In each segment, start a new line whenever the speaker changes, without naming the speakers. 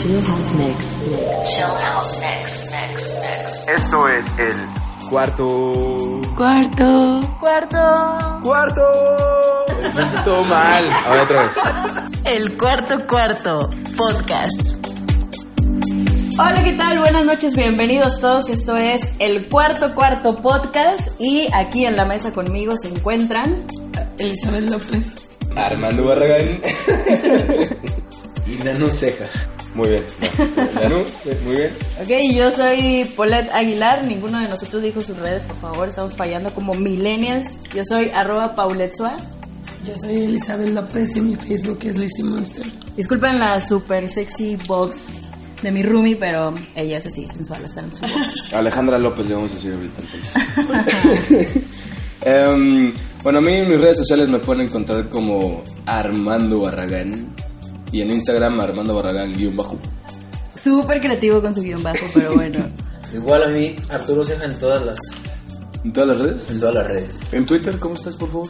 Chill House Mix. Mix.
Chill House Mix, Mix, Mix.
Esto es el cuarto.
Cuarto. Cuarto.
¡Cuarto! Lo hice todo mal. A ver, otra vez.
El cuarto cuarto podcast.
Hola, ¿qué tal? Buenas noches, bienvenidos todos. Esto es el cuarto cuarto podcast y aquí en la mesa conmigo se encuentran
Elizabeth López.
Armando Barragán. y Nanu Ceja. Muy bien. muy bien.
Ok, yo soy Paulette Aguilar. Ninguno de nosotros dijo sus redes, por favor. Estamos fallando como millennials. Yo soy arroba Paulette.
Yo soy Elizabeth López y mi Facebook es Lizzie Monster.
Disculpen la super sexy box de mi roomie, pero ella es así, sensual, está en su box.
Alejandra López le vamos a decir ahorita entonces. Em, bueno, a mí en mis redes sociales me pueden encontrar como Armando Barragán. Y en Instagram Armando Barragán guion bajo.
Súper creativo con su guion bajo, pero bueno.
Igual a mí, Arturo Ceja en todas las,
¿En todas las redes?
en todas las redes.
¿En Twitter cómo estás, por favor?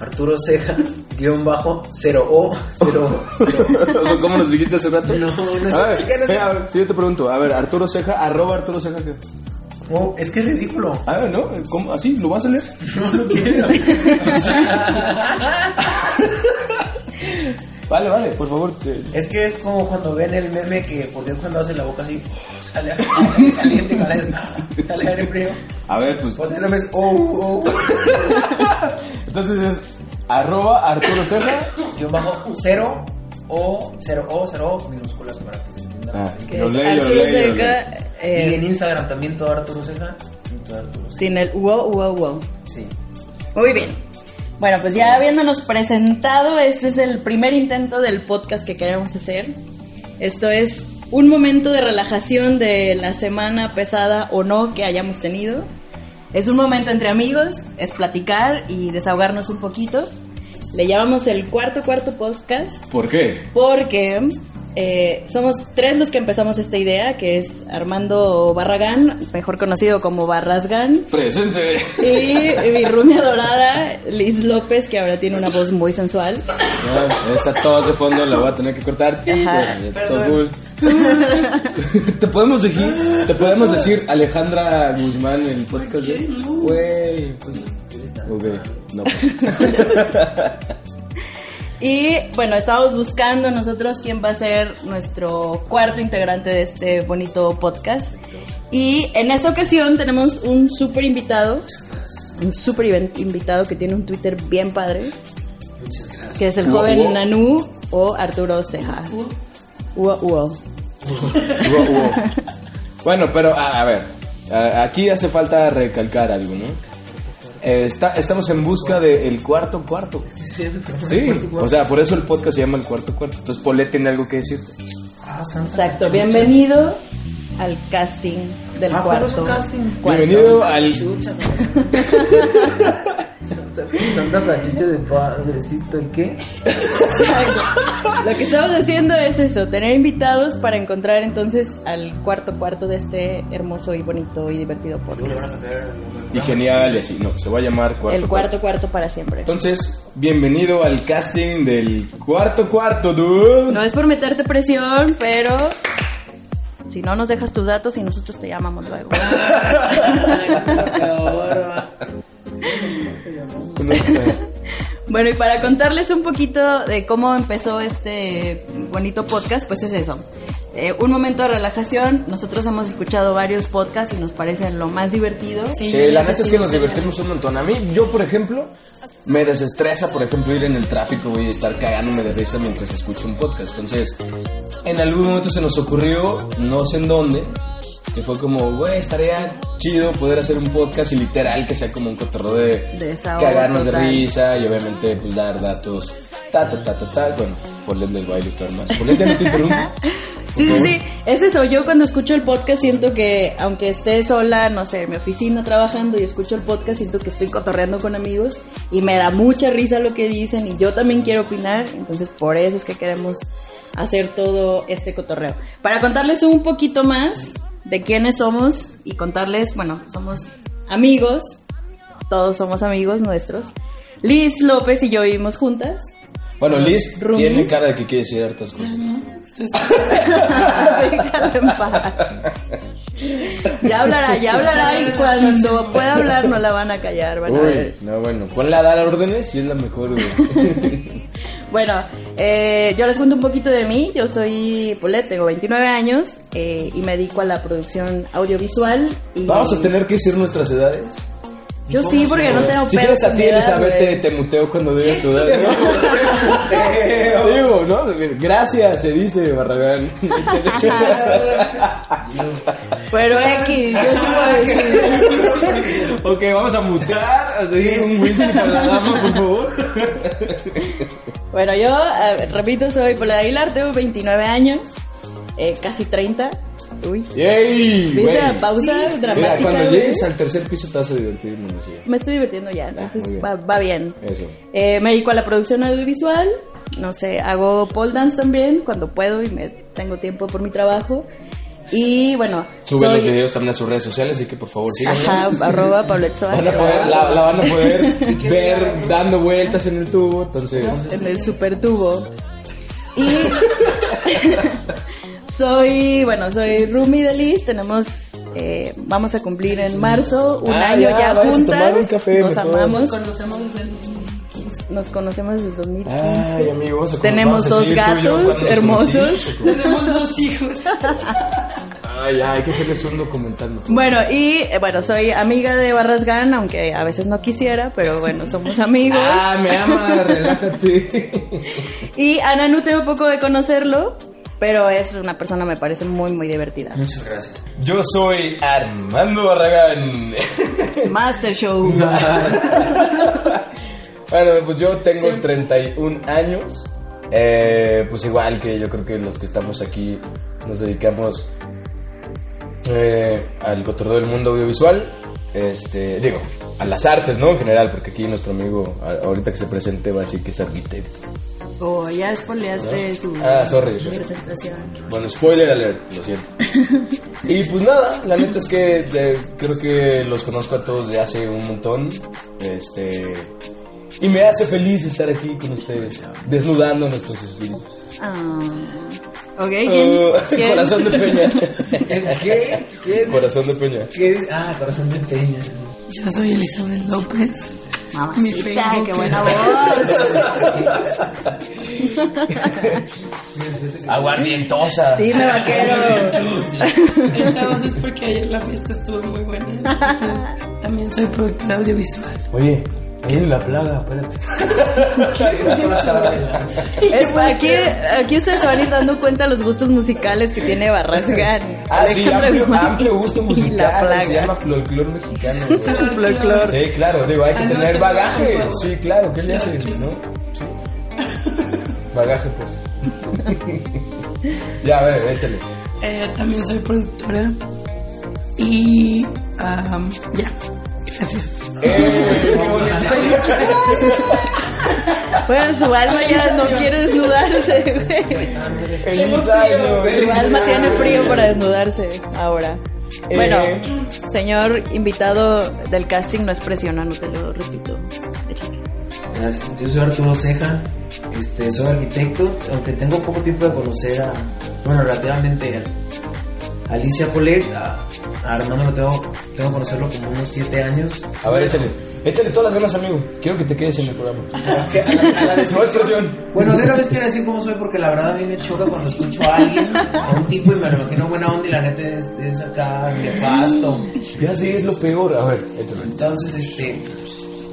Arturo Ceja, guion bajo, 0O, 0
¿Cómo nos dijiste hace rato?
No, no sé
A ver,
no sé.
a ver, si yo te pregunto, a ver, Arturo Ceja, arroba Arturo Ceja, ¿qué?
Oh, es que es ridículo.
A ver, ¿no? ¿Cómo? ¿Así? ¿Lo vas a leer?
No lo quiero.
Vale, vale, por favor. que-
es que es como cuando ven el meme que por Dios cuando hace la boca así, oh, sale aire caliente, sale, sale aire frío.
A ver, pues.
Pues el meme es, oh, oh,
Entonces es arroba Arturo Ceja.
guion bajo, 0 O, 0O, 0O, minúsculas para que se entienda.
Ah,
Que
leo, leo,
eh,
Y en Instagram también todo Arturo Ceja y todo Arturo Ceja.
sin el wow, wow, wow.
Sí.
Muy bien. Bueno, pues ya habiéndonos presentado, este es el primer intento del podcast que queremos hacer. Esto es un momento de relajación de la semana pesada o no que hayamos tenido. Es un momento entre amigos, es platicar y desahogarnos un poquito. Le llamamos el cuarto cuarto podcast
¿Por qué?
porque eh, somos tres los que empezamos esta idea, que es Armando Barragán, mejor conocido como Barrasgán,
Presente.
y mi rumia dorada, Liz López, que ahora tiene una voz muy sensual.
Ya, esa tos de fondo la voy a tener que cortar.
Ajá.
Cool. te podemos decir, te podemos decir Alejandra Guzmán en el podcast. Güey, pues, ok, no. pues.
Y bueno, estábamos buscando nosotros quién va a ser nuestro cuarto integrante de este bonito podcast. Y en esta ocasión tenemos un súper invitado, un súper invitado que tiene un Twitter bien padre,
Muchas gracias.
que es el joven
uo.
Nanú o Arturo Ceja. Uo, uo.
Bueno, pero a, a ver, a- aquí hace falta recalcar algo, ¿no? Eh, está, estamos en busca del cuarto cuarto.
Que siempre.
Sí, o sea, por eso el podcast se llama el cuarto cuarto. Entonces, Polet tiene algo que decir.
Ah, santa
Exacto,
chucha.
bienvenido al casting del
Ah, ¿cuál
cuarto.
es casting?
cuarto.
Bienvenido al.
Chucha, Santa cachucha de padrecito, ¿y qué?
Exacto. Lo que estamos haciendo es eso, tener invitados para encontrar entonces al cuarto cuarto de este hermoso y bonito y divertido podcast.
Y genial, y así. No, se va a llamar cuarto
El cuarto cuarto para siempre.
Entonces, bienvenido al casting del cuarto cuarto, dude.
No es por meterte presión, pero si no nos dejas tus datos y nosotros te llamamos luego. Bueno, y para contarles un poquito de cómo empezó este bonito podcast, pues es eso. Eh, un momento de relajación. Nosotros hemos escuchado varios podcasts y nos parecen lo más divertido.
Sí, la neta es que nos divertimos un montón. A mí, yo, por ejemplo, me desestresa, por ejemplo, ir en el tráfico y estar cagándome de risa mientras escucho un podcast. Entonces, en algún momento se nos ocurrió, no sé en dónde, que fue como, güey, estaría chido poder hacer un podcast y literal que sea como un cotorreo de
Desahogo
cagarnos de risa y obviamente pues dar datos, ta, ta, ta, ta, ta. Bueno, por les voy a ilustrar más. Por ya no te interrumpo.
Sí, sí, sí, es eso. Yo cuando escucho el podcast siento que, aunque esté sola, no sé, en mi oficina trabajando y escucho el podcast, siento que estoy cotorreando con amigos y me da mucha risa lo que dicen y yo también quiero opinar. Entonces, por eso es que queremos hacer todo este cotorreo. Para contarles un poquito más de quiénes somos y contarles, bueno, somos amigos, todos somos amigos nuestros. Liz López y yo vivimos juntas.
Bueno, Liz
Roomies.
tiene cara de que quiere decir hartas cosas.
Ya hablará, ya hablará y cuando pueda hablar no la van a callar, van a
Uy,
ver.
no, bueno. Ponla a dar órdenes y es la mejor, güey.
Bueno, eh, yo les cuento un poquito de mí. Yo soy Polet, tengo 29 años eh, y me dedico a la producción audiovisual. Y
Vamos a tener que decir nuestras edades.
Yo sí, porque no tengo
Si
pedos
quieres a
con
ti, Elizabeth, te, te muteo cuando digas tu edad. ¿no? Digo, ¿no? Gracias, se dice, Barragán.
Pero X, yo sí voy a decir.
ok, vamos a seguir un Wilson para la dama, por favor.
Bueno, yo, eh, repito, soy Polet Aguilar, tengo 29 años, eh, casi 30. Uy.
¡Yay!
¿Viste la pausa dramática?
Mira, cuando llegues al tercer piso te vas a divertir.
Me estoy divirtiendo ya, entonces
muy bien.
va, va bien.
Eso.
Eh, me dedico a la producción audiovisual, no sé, hago pole dance también cuando puedo y me tengo tiempo por mi trabajo. Y bueno,
Sube
soy
los videos también a sus redes sociales, así que por favor síganos.
Ajá, arroba Pablo
Van a poder, la, la van a poder ver dando vueltas en el tubo, entonces...
en el super tubo. Y soy, bueno, soy Rumi de Liz, tenemos, eh, vamos a cumplir en marzo un
Ah,
año
ya,
ya, juntas,
tomar un café,
nos
mejor.
amamos,
conocemos desde el 2015.
nos conocemos desde 2015.
Ay, amigo, vamos a
Tenemos dos gatos hermosos.
Tenemos dos hijos.
Ay, ya, hay que hacerles un documental. ¿no?
Bueno, y eh, bueno, soy amiga de Barrasgan, aunque a veces no quisiera, pero bueno, somos amigos.
Ah, me ama, relájate.
Y a Nanu tengo poco de conocerlo, pero es una persona, me parece muy, muy divertida.
Muchas gracias.
Yo soy Armando Barragán.
Master Show.
bueno, pues yo tengo 31 años. Eh, pues igual que yo creo que los que estamos aquí nos dedicamos eh, al cotorreo del mundo audiovisual. Este, digo, a las artes, ¿no? En general, porque aquí nuestro amigo, ahorita que se presente, va a decir que es arquitecto.
Oh, ya espoleaste su
Ah, sorry.
presentación.
Bueno, spoiler alert, lo siento. y pues nada, la neta es que eh, creo que los conozco a todos de hace un montón. Este. Y me hace feliz estar aquí con ustedes, desnudando nuestros espíritus.
Ah. Ok, ¿quién?
Oh,
¿Quién?
corazón de peña.
¿Qué? ¿Qué?
corazón de peña.
¿Qué? Ah, corazón de peña.
Yo soy Elizabeth López. Mi
Mamacita, qué buena voz.
Aguardientosa.
Dime, vaquero.
Esta voz es porque ayer la fiesta estuvo muy buena. También soy productora audiovisual.
Oye, en la plaga, espérate.
Es, aquí, aquí ustedes se van a ir dando cuenta de los gustos musicales que tiene Barrasgan.
Ah, sí, amplio, amplio gusto musical.
plaga.
Se llama folclore mexicano.
Folclor.
Sí, claro, digo, hay que
Anótalo,
tener bagaje. Sí, claro, ¿qué le hace? ¿No? Sí. Bagaje, pues. ya, a ver, échale.
Eh, también soy productora. Y ya. Gracias.
Eh.
Bueno, su alma ya no quiere desnudarse, güey.
Feliz año.
Su alma tiene frío para desnudarse ahora.
Eh.
Bueno, señor invitado del casting, no es presiona, no te lo repito.
Gracias. Yo soy Arturo Ceja, este, soy arquitecto, aunque tengo poco tiempo de conocer a, bueno, relativamente a Alicia Polet, a Armando lo tengo, tengo que conocerlo como unos 7 años.
A ver, échale. Échale todas las ganas, amigo. Quiero que te quedes en el programa.
A la- a. Bueno, de una vez quiero decir cómo soy porque la verdad a mí me choca cuando escucho a alguien, a un tipo y me lo imagino buena onda y la neta es, es acá nefasto.
Ya sí, es lo peor. A ver, échale.
Entonces, este,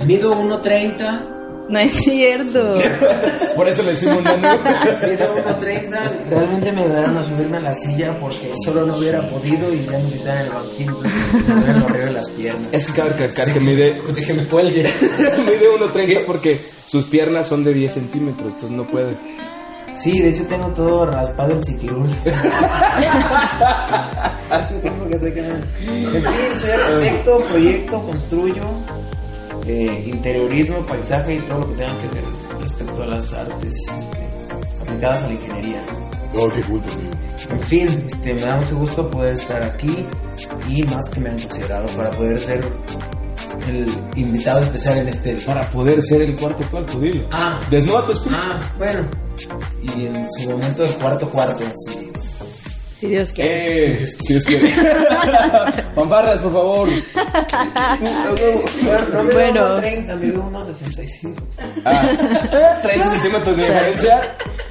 mido 1.30,
No es cierto.
Por eso le decimos nano.
mido 1.30, realmente me ayudaron a subirme a la silla porque solo no hubiera podido y ya me quitaron el banquillo, me duelen horrible las piernas.
Es que cabe recalcar que mide. que me cuelgue. mide 1.30 porque sus piernas son de 10 centímetros, entonces no puede.
Sí, de hecho tengo todo raspado el siquirul. tengo que sacar. En fin, soy arquitecto, proyecto, construyo, eh, interiorismo, paisaje y todo lo que tenga que ver respecto a las artes este, aplicadas a la ingeniería.
Oh, qué culto, amigo.
En fin, este, me da mucho gusto poder estar aquí y más que me han considerado para poder ser el invitado especial en este.
Para poder ser el cuarto cuarto, dilo.
Ah,
Desnuda tu espíritu.
ah, bueno, Y en su momento del cuarto cuarto, sí.
Si Dios quiere.
Eh, si es que. Fanfarras, por favor.
No me
Bueno.
bueno. 30, me dio unos 65.
Ah, 30 centímetros de diferencia.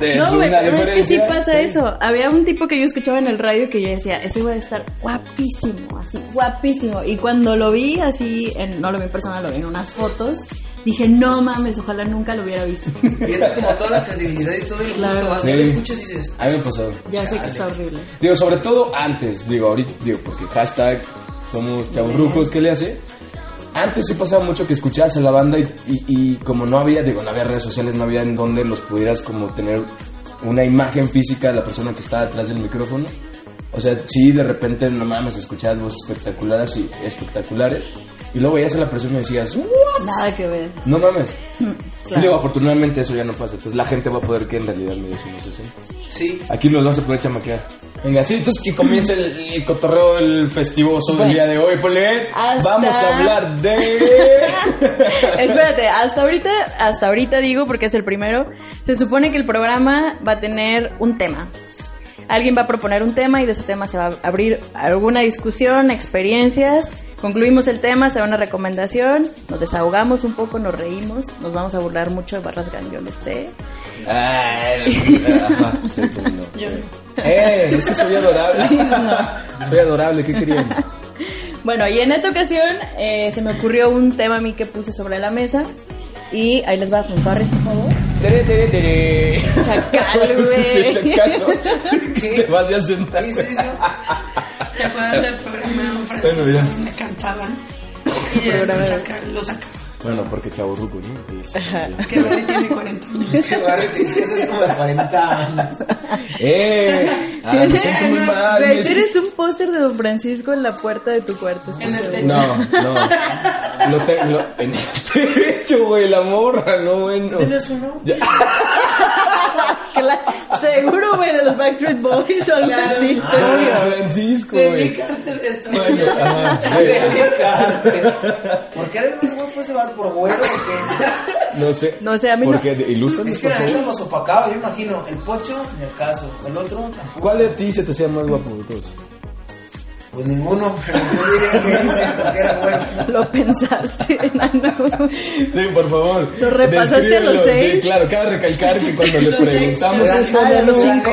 Es
No, güey,
una
pero es que sí
diferencia.
pasa eso. Había un tipo que yo escuchaba en el radio que yo decía, ese va a estar guapísimo, así, guapísimo. Y cuando lo vi así, en, no lo vi en persona, lo vi en unas fotos, dije, no mames, ojalá nunca lo hubiera visto.
Pierde como toda la credibilidad y todo el
Claro.
gusto. Vas,
Sí.
lo escuchas y dices,
A mí me pasó.
Ya sé que
Chale.
está horrible.
Digo, sobre todo antes, digo, ahorita, digo, porque hashtag somos chaburrucos, ¿qué le hace? Antes sí pasaba mucho que escuchabas a la banda y, y- y como no había, digo, no había redes sociales, no había en donde los pudieras como tener una imagen física de la persona que estaba detrás del micrófono. O sea, sí, de repente, no mames, escuchabas voces espectaculares y espectaculares. Y luego veías a la persona y decías, "¿What?
Nada que ver.
no mames.
Claro.
Digo, afortunadamente eso ya no pasa. Entonces la gente va a poder que en realidad me des unos 60.
sí.
Aquí nos vas a poder chamaquear. Venga, sí, entonces que comience el, el cotorreo, el festivoso del día de hoy, Polet.
Hasta-
Vamos a hablar de...
Espérate, hasta ahorita, hasta ahorita digo, porque es el primero, se supone que el programa va a tener un tema. Alguien va a proponer un tema y de ese tema se va a abrir alguna discusión, experiencias. Concluimos el tema, se da una recomendación, nos desahogamos un poco, nos reímos, nos vamos a burlar mucho de yo lo sé.
Ay, ajá, sí, cómo no.
Yo no.
Eh, es que soy adorable. Soy adorable, ¿qué querían?
Bueno, y en esta ocasión eh, se me ocurrió un tema a mí que puse sobre la mesa y ahí les va a fanfarres, por favor.
Tere, tere, tere.
Chacal, güey.
chacal, ¿no? Te vas ya a sentar.
¿Qué es eso?
¿Te acuerdas del programa Francisco
Bueno,
donde cantaban? Y el
Programa.
chacal lo sacaba.
Bueno, porque chavo ruco, ¿no? Sí.
Es que Barry tiene 40 años.
Es que eso es como de 40 años.
Eh, ah, me siento muy mal.
Tú eres un póster de Don Francisco en la puerta de tu cuarto.
En el techo.
No, no. Lo tengo en el techo, güey, la morra, no, bueno.
¿Tienes uno?
Seguro, güey, de los Backstreet Boys o algo así.
Ah, Francisco, güey. Bueno, ajá,
qué. ¿Por qué eres más guapo ese vato por güero o qué?
No sé.
No sé, a mí no.
Porque ilústranos,
Es que la neta nos opacaba, yo imagino. El pocho, en el caso. El otro, tampoco.
¿Cuál de ti se te hacía más guapo de todos?
Pues ninguno, pero yo diría que porque era bueno.
Lo pensaste, enano.
Sí, por favor.
¿Lo repasaste a los seis?
Sí, claro, cabe recalcar que cuando le preguntamos esto, no,
los cinco.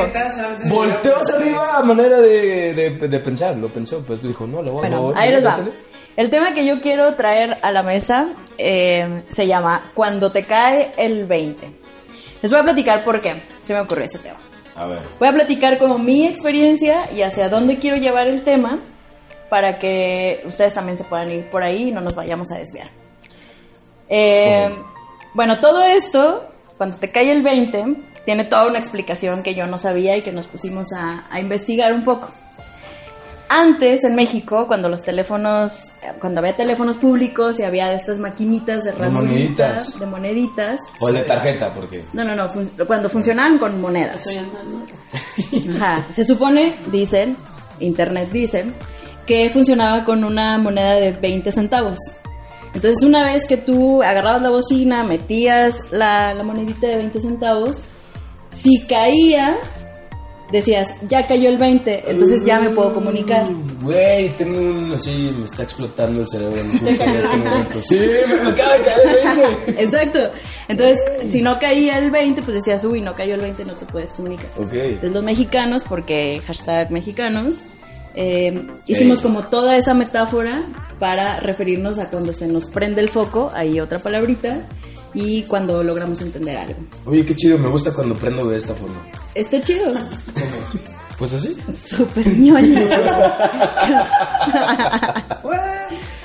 Volteó hacia arriba a manera de, de, de pensar, lo pensó, pues dijo, no, lo voy a
Bueno, ahí les va. El tema que yo quiero traer a la mesa eh, se llama Cuando te cae el 20. Les voy a platicar por qué se me ocurrió ese tema.
A ver.
Voy a platicar como mi experiencia y hacia dónde quiero llevar el tema para que ustedes también se puedan ir por ahí y no nos vayamos a desviar. Eh, Bueno, todo esto, cuando te cae el 20, tiene toda una explicación que yo no sabía y que nos pusimos a, a investigar un poco. Antes en México, cuando los teléfonos, cuando había teléfonos públicos y había estas maquinitas de
De moneditas.
de moneditas,
O de tarjeta, porque.
no, no, no, fun- cuando funcionaban con monedas.
Estoy andando.
Ajá. Se supone, dicen, internet dice, que funcionaba con una moneda de 20 centavos. Entonces, una vez que tú agarrabas la bocina, metías la, la monedita de 20 centavos, si caía, decías, ya cayó el 20, entonces ya me puedo comunicar.
Güey, tengo un así, me está explotando el cerebro en este momento. Sí, me, me acaba de caer el 20.
Exacto. Entonces, si no caía el 20, pues decías, uy, no cayó el 20, no te puedes comunicar.
Ok.
Entonces los mexicanos, porque hashtag mexicanos, eh, hicimos como toda esa metáfora para referirnos a cuando se nos prende el foco, ahí otra palabrita, y cuando logramos entender algo.
Oye, qué chido, me gusta cuando prendo de esta forma.
Está chido,
Pues así.
súper ñoño.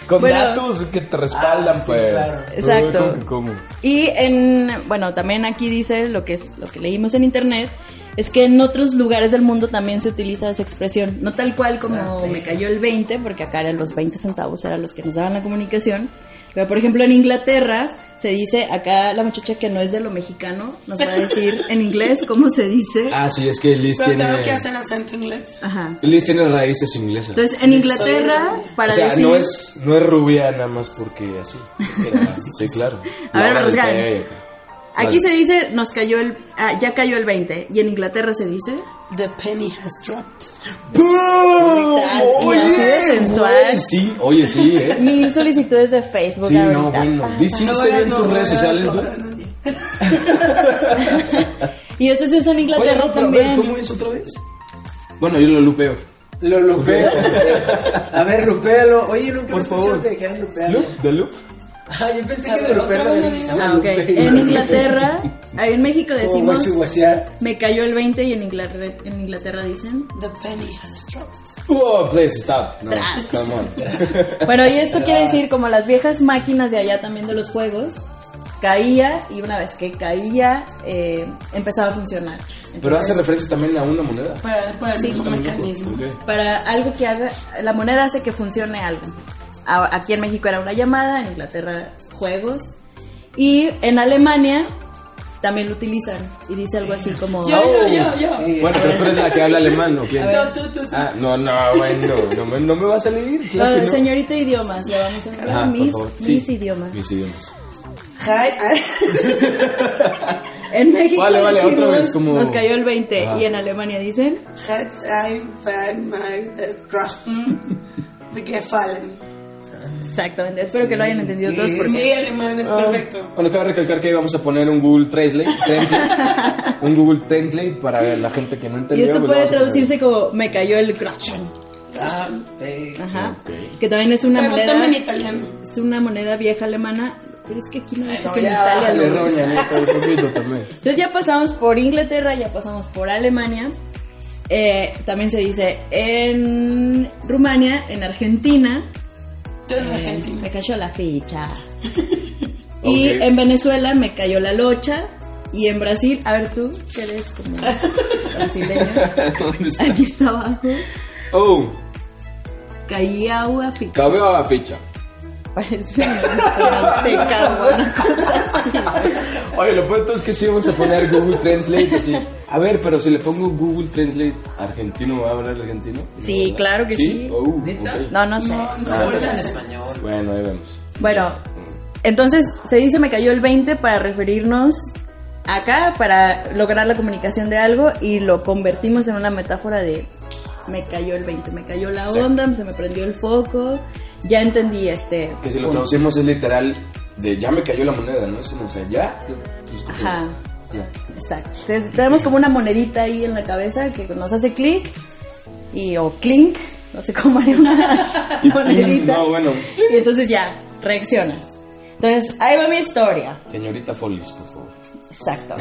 Con
Bueno.
datos que te respaldan,
Ah, sí,
pues.
claro.
Exacto.
¿Cómo cómo?
Y en, bueno, también aquí dice lo que es lo que leímos en internet, es que en otros lugares del mundo también se utiliza esa expresión, no tal cual como me cayó el 20, porque acá eran los 20 centavos, eran los que nos daban la comunicación. Pero por ejemplo en Inglaterra se dice, acá la muchacha que no es de lo mexicano nos va a decir en inglés cómo se dice.
Ah, sí, es que Liz
Pero
tiene.
tengo que hacer acento inglés.
Ajá.
Liz tiene raíces inglesas.
Entonces en Inglaterra, para
o sea,
decir...
no es, no es rubia nada más porque así. Sea, sí, claro.
A ver, Rosgan. Aquí
Vale.
se dice, nos cayó el, ah, ya cayó el 20. Y en Inglaterra se dice,
The penny has dropped.
¡Boom!
Y así de sensual.
güey, Sí, oye, sí, ¿eh?
mil solicitudes de Facebook
Sí,
ahorita.
no, bueno.
Pa,
¿Viste
No
bien
hagas-
tus
no
redes sociales.
Y eso se usa en
Oye,
Inglaterra
no, a
también.
ver, ¿cómo es otra vez? Bueno, yo lo lupeo.
Lo lupeo. A ver, lupéalo. Oye, nunca
Por
me
favor.
que dijeran lupealo.
¿Loop? ¿De loop?
Ah, yo pensé que de lupear
otra
lo
vez,
de-
diga.
Ah, ok. En Inglaterra, ahí en México decimos, me cayó el 20 y en Inglaterra, en Inglaterra dicen,
The penny has dropped.
Oh, please stop. No,
Tras.
come on.
Bueno, y esto quiere decir como las viejas máquinas de allá también de los juegos, caía y una vez que caía eh, empezaba a funcionar.
Pero hace
Entonces,
referencia también a una moneda.
Para, para el
Sí.
mismo mecanismo.
Ok.
para algo que haga, la moneda hace que funcione algo. Aquí en México era una llamada, en Inglaterra juegos y en Alemania también lo utilizan y dice algo así como...
Yo, yo, yo, yo.
Bueno, pero tú eres la que habla alemán, ¿o quién?
No, tú, tú, tú.
Ah, no, no, bueno, no, me- no me va a salir. Claro que
Ah,
no.
Señorita idiomas, le vamos a hablar
por
mis,
favor.
mis
Sí,
idiomas.
Mis idiomas.
Hi.
En México
Vale, vale,
decimos,
otra vez, como-
nos cayó el 20
Ajá.
y en Alemania dicen
Hat I found my uh, Groschen gefallen.
Exactamente. Espero que lo hayan entendido todos
Mi
porque
alemán es
Ah.
perfecto.
Bueno, cabe recalcar que vamos a poner un Google Translate, Translate, un Google Translate para la gente que no
y
entendió.
esto
pues
puede traducirse como me cayó el.
Ah, sí.
Ajá. Que también es una
Pero
moneda
también italiano.
es una moneda vieja alemana. Pero es que aquí no que en Italia lo. Entonces ya pasamos por Inglaterra, ya pasamos por Alemania. Eh, también se dice en Rumania, en Argentina,
Yo en
Eh,
Argentina.
me cayó la ficha. y en Venezuela me cayó la locha. Y en Brasil, a ver tú, que eres como brasileño.
¿Dónde está?
Aquí está abajo.
Oh,
Caía agua ficha.
cabe a la ficha.
Parece azteca o una cosa así.
Oye, lo peor es que sí vamos a poner Google Translate así. A ver, pero si le pongo Google Translate argentino, ¿va a hablar argentino?
Sí, claro que sí.
Oh,
¿Neta?
ok.
No, no sé.
No, no,
Ah,
en
no.
español.
Bueno, ahí vemos.
Bueno, entonces se dice me cayó el 20 para referirnos acá, para lograr la comunicación de algo y lo convertimos en una metáfora de me cayó el 20, me cayó la
Sí.
onda, se me prendió el foco, ya entendí este...
Que si lo traducimos es literal de ya me cayó la moneda, ¿no? Es como, o sea, ya. pues, como-
Ajá.
ya.
Exacto. Entonces, tenemos como una monedita ahí en la cabeza que nos hace clic y o clink, no sé cómo haría una monedita.
No, bueno.
Y entonces ya, reaccionas. Entonces, ahí va mi historia.
Señorita Follis, por favor.
Exacto.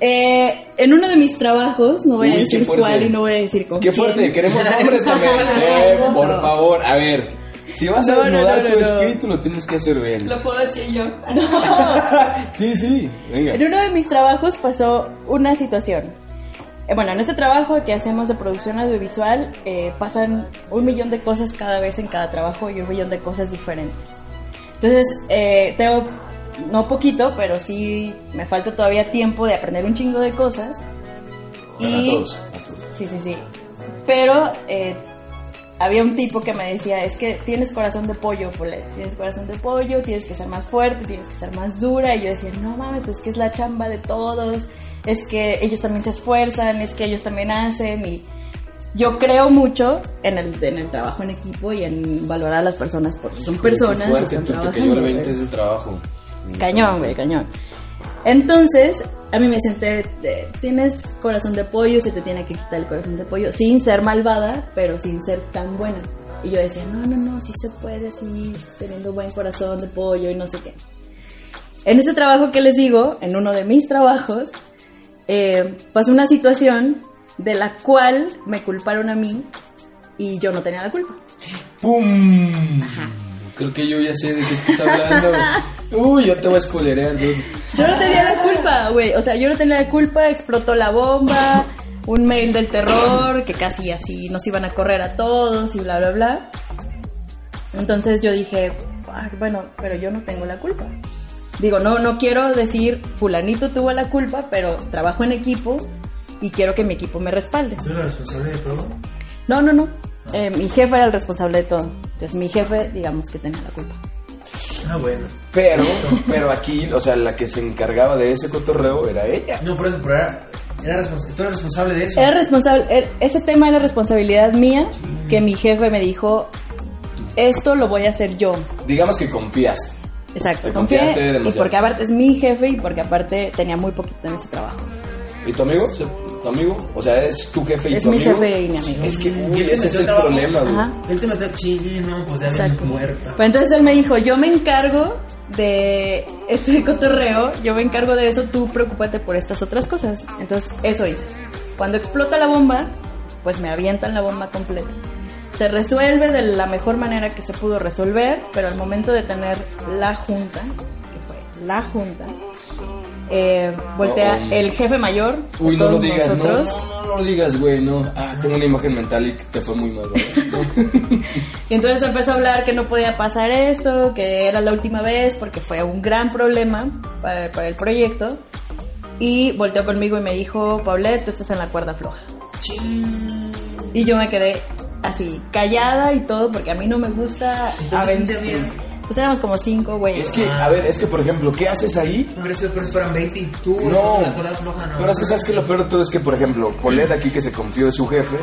Eh, en uno de mis trabajos, no voy a
Uy, qué
decir cuál y no voy a decir con
Qué
quién.
fuerte, queremos nombres también. Sí, por favor, a ver. Si vas a
No, no,
desnudar
no,
tu espíritu, lo tienes que hacer bien.
Lo puedo decir yo.
Sí, sí, venga.
En uno de mis trabajos pasó una situación. Eh, bueno, en este trabajo que hacemos de producción audiovisual eh, pasan un millón de cosas cada vez en cada trabajo y un millón de cosas diferentes. Entonces, eh, tengo, no poquito, pero sí me falta todavía tiempo de aprender un chingo de cosas.
Bueno, a
Y-
todos, a todos.
Sí, sí, sí. Pero eh, había un tipo que me decía, es que tienes corazón de pollo. Tienes corazón de pollo, tienes que ser más fuerte, tienes que ser más dura. Y yo decía, no mames, pues que es la chamba de todos. Es que ellos también se esfuerzan, es que ellos también hacen. Y yo creo mucho en el, en el trabajo en equipo y en valorar a las personas porque son personas.
Qué fuerte,
están
te, te cayó
trabajando,
el 20
güey.
es el trabajo.
Cañón, güey, cañón. Entonces, a mí me senté, de, tienes corazón de pollo, se te tiene que quitar el corazón de pollo, sin ser malvada, pero sin ser tan buena. Y yo decía, no, no, no, sí se puede, sí, teniendo buen corazón de pollo y no sé qué. En ese trabajo que les digo, en uno de mis trabajos, eh, pasó una situación de la cual me culparon a mí y yo no tenía la culpa.
¡Pum! Creo que yo ya sé de qué estás hablando. Uy, yo te voy a spoilerear, dude.
Yo no tenía la culpa, güey. O sea, yo no tenía la culpa, explotó la bomba, un mail del terror, que casi así nos iban a correr a todos y bla, bla, bla. Entonces yo dije, "Ah, bueno, pero yo no tengo la culpa. Digo, no, no quiero decir fulanito tuvo la culpa, pero trabajo en equipo y quiero que mi equipo me respalde.
¿Tú eres responsable de todo?
No, no, no. Eh, mi jefe era el responsable de todo. Entonces mi jefe, digamos que tenía la culpa.
Ah, bueno.
Pero, pero aquí, o sea, la que se encargaba de ese cotorreo era ella.
No, por eso, pero era, era respons- tú eres responsable de eso.
Era responsable, er- ese tema era responsabilidad mía, que mi jefe me dijo, esto lo voy a hacer yo.
Digamos que confiaste.
Exacto,
Te
confié
confiaste
y porque aparte es mi jefe y porque aparte tenía muy poquito en ese trabajo.
¿Y tu amigo? ¿Tu amigo? O sea, es tu jefe y
Es
tu
mi
amigo.
jefe y mi amigo.
Es que, uy, ese es el
trabajo.
problema, güey.
Ajá.
Él te metió chile, no, pues ya
Exacto.
vienes muerta.
Pues entonces él me dijo, yo me encargo de ese cotorreo, yo me encargo de eso, tú preocúpate por estas otras cosas. Entonces eso hice. Cuando explota la bomba, pues me avientan la bomba completa. Se resuelve de la mejor manera que se pudo resolver, pero al momento de tener la junta, que fue la junta, eh, voltea
Oh, oh.
el jefe mayor,
Uy, no lo digas, no,
nosotros,
no, no, no lo digas, güey, no. Ah, tengo una imagen mental y te fue muy mal.
Y entonces empezó a hablar que no podía pasar esto, que era la última vez, porque fue un gran problema para, para el proyecto. Y volteó conmigo y me dijo, Paulette, tú estás en la cuerda floja. Y yo me quedé así, callada y todo, porque a mí no me gusta aventar. Pues éramos como cinco, güey.
Es que, a ver, es que, por ejemplo, ¿qué haces ahí?
Hombre, si pero si fueran 20 y tú
No,
estás en la cuerda floja, no.
pero es que sabes que lo peor de todo es que, por ejemplo, Polet aquí que se confió de su jefe,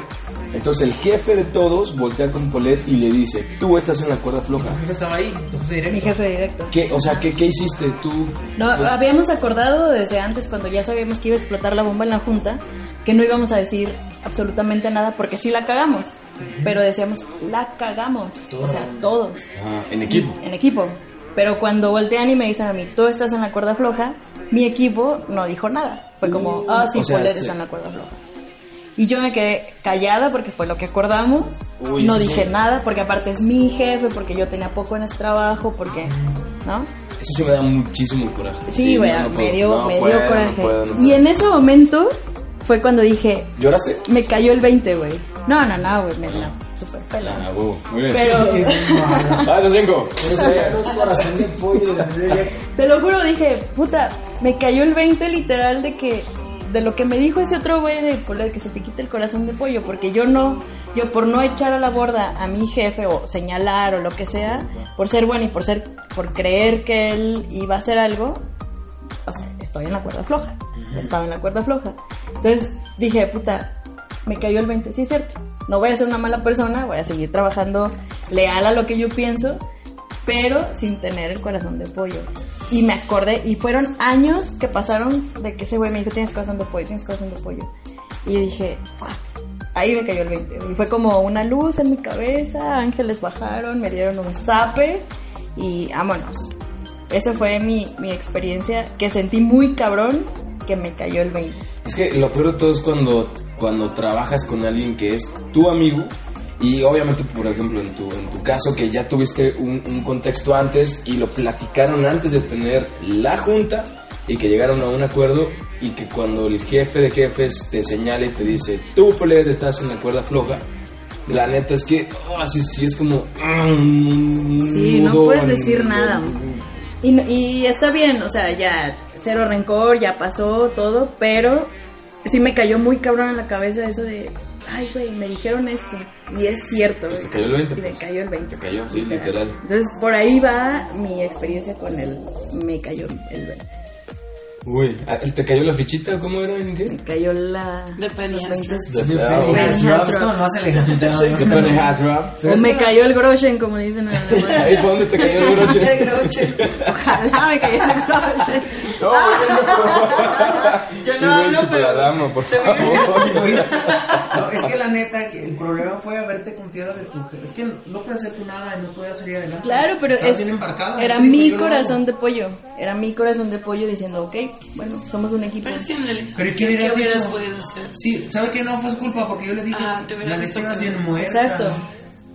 entonces el jefe de todos voltea con Polet y le dice, tú estás en la cuerda floja.
Tu jefe estaba ahí, tu jefe directo.
Mi jefe directo.
¿Qué, o sea, ¿qué, qué hiciste tú?
No,
Pues,
habíamos acordado desde antes, cuando ya sabíamos que iba a explotar la bomba en la junta, que no íbamos a decir absolutamente nada, porque sí la cagamos. Pero decíamos, la cagamos. O sea, todos.
ajá, en equipo.
En equipo. Pero cuando voltean y me dicen a mí, tú estás en la cuerda floja, mi equipo no dijo nada. Fue como, ah, sí,
o sea,
Polet
sí.
está en la cuerda floja. Y yo me quedé callada porque fue lo que acordamos.
Uy,
no dije
sí.
nada porque aparte es mi jefe, porque yo tenía poco en ese trabajo, porque, ¿no?
Eso sí me da muchísimo coraje.
Sí, güey,
no, no
me
puedo,
dio,
no
me
puedo,
dio coraje.
puedo, no
y
puedo.
en ese momento fue cuando dije,
¿Lloraste?
me cayó el 20, güey. No, no, no, güey, me la super pela.
Ah, huevo, muy bien.
Pero,
Ah, los cinco.
Corazón de pollo
te lo juro, dije, puta, me cayó el 20 literal de que, de lo que me dijo ese otro güey de "Polet, que se te quite el corazón de pollo, porque yo no, yo por no echar a la borda a mi jefe o señalar o lo que sea, por ser bueno y por ser, por creer que él iba a hacer algo, o sea, estoy en la cuerda floja. Estaba en la cuerda floja. Entonces dije, puta, me cayó el 20. Sí, es cierto. No voy a ser una mala persona, voy a seguir trabajando leal a lo que yo pienso, pero sin tener el corazón de pollo. Y me acordé, y fueron años que pasaron de que ese güey me dijo, tienes corazón de pollo, tienes corazón de pollo. Y dije. Ahí me cayó el 20. Y fue como una luz en mi cabeza, ángeles bajaron, me dieron un zape y vámonos. Esa fue mi, mi experiencia que sentí muy cabrón que me cayó el 20.
Es que lo peor de todo es cuando, cuando trabajas con alguien que es tu amigo y obviamente, por ejemplo, en tu, en tu caso que ya tuviste un, un contexto antes y lo platicaron antes de tener la junta y que llegaron a un acuerdo y que cuando el jefe de jefes te señala y te dice, tú, Polet, estás en la cuerda floja, la neta es que, oh, sí, sí, es como... mm,
Sí, no puedes
en-
decir nada. Y, y está bien, o sea, ya cero rencor, ya pasó todo, pero sí me cayó muy cabrón en la cabeza eso de, ay, güey, me dijeron esto. Y es cierto.
Pues te cayó el 20,
Y me
pues.
cayó el 20.
Te cayó, sí, literal.
Entonces, por ahí va mi experiencia con el, me cayó el 20.
Uy, ah, ¿te cayó la fichita? ¿Cómo era en qué?
Me cayó la...
De Penny
los
Astro.
20.
De-
Penny
bueno.
has dropped, es como lo más elegante. ¿no?
The penny dropped.
O me cayó el groschen, como dicen.
Ahí fue donde te cayó el
Groche.
Ojalá me cayera el groschen.
No,
Yo no hablo, pero...
dama, por favor.
No, es que la neta, que el problema fue haberte confiado de tu jefe. Es que no puedes hacer tú nada y no puedes salir adelante.
Claro, pero es-
embarcada.
era mi corazón de pollo. Era mi corazón de pollo diciendo, ok, bueno, somos un equipo.
Pero es que en el...
Pero ¿y
¿qué,
qué hubieras
podido hacer?
Sí, ¿sabe qué? No fue su culpa porque yo le dije.
Ah, te hubiera
la
visto
neta ibas
que-
bien muerta.
Exacto.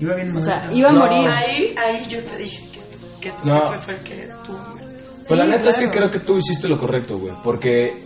Iba bien
O
muerta.
sea, iba a
No.
morir.
Ahí, ahí yo te dije que tu, que tu
No.
jefe fue el que tú...
Pues la
Sí,
neta es que creo que tú hiciste lo correcto, güey. Porque,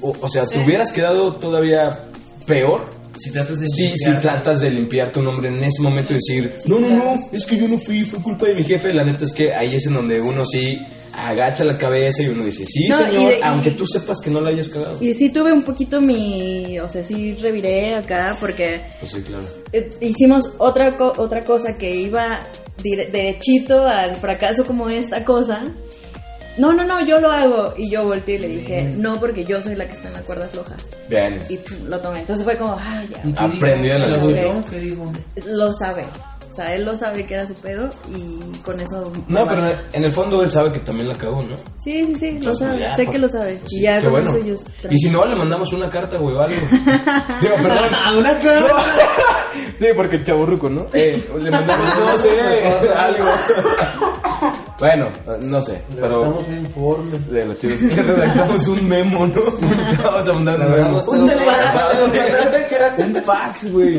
o, o sea,
Sí.
te hubieras quedado todavía peor
Si tratas de
Sí, si tratas de limpiar tu nombre en ese momento y decir, no, no, no, es que yo no fui, fue culpa de mi jefe, la neta es que ahí es en donde uno sí agacha la cabeza y uno dice, sí,
No, y
señor,
de- y-
aunque tú sepas que no la hayas cagado.
Y sí tuve un poquito mi, o sea, sí reviré acá porque
Pues sí, claro.
eh, hicimos otra co- otra cosa que iba derechito al fracaso como esta cosa. No, no, no, yo lo hago. Y yo volteé y le dije, no, porque yo soy la que está en la cuerda floja.
Bien.
Y pum, lo tomé. Entonces fue como, ah, ya.
¿Y. ¿Qué digo?
Lo sabe. O sea, él lo sabe que era su pedo y con eso...
No, pero en el fondo él sabe que también la cagó, ¿no?
Sí, sí, sí, lo
Entonces,
sabe.
ya,
sé
pues,
que lo sabe.
pues
y
sí,
ya con
bueno.
eso yo...
Y si no, le mandamos una carta, güey, o algo. Digo, perdón.
Ah, una cara.
Sí, porque chaburruco, ¿no? Eh, le mandamos, no sé, algo. Bueno, no sé, pero...
Damos un informe.
De los chicos que redactamos un memo, ¿no? Vamos a mandar un memo.
Un
Un fax, güey.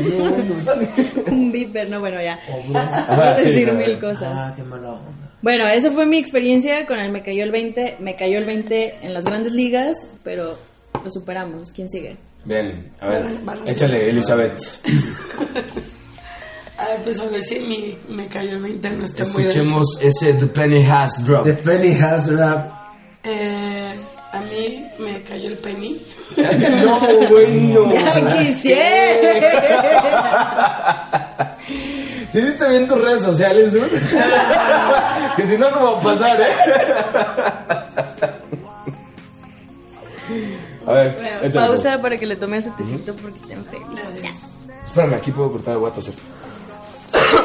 Un beeper, no, bueno, ya. Voy a decir mil cosas.
Ah, qué mala onda.
Bueno, esa fue mi experiencia con el Me Cayó el 20. Me cayó el 20 en las grandes ligas, pero lo superamos. ¿Quién sigue?
Bien, a ver, échale, Elizabeth.
Ay, pues a ver si mi, me cayó el 20 no está muy
Escuchemos ese The Penny Has Drop.
The penny has dropped.
Eh, a mí me cayó el penny.
No, bueno.
¡Ya quisiera!
¿Sí viste bien tus redes sociales, güey? que si no, no va a pasar, ¿eh? A ver,
Bueno, pausa para que le tome ese tecito porque te enfermo.
pues. Espérame, aquí puedo cortar el guato. ¿sí?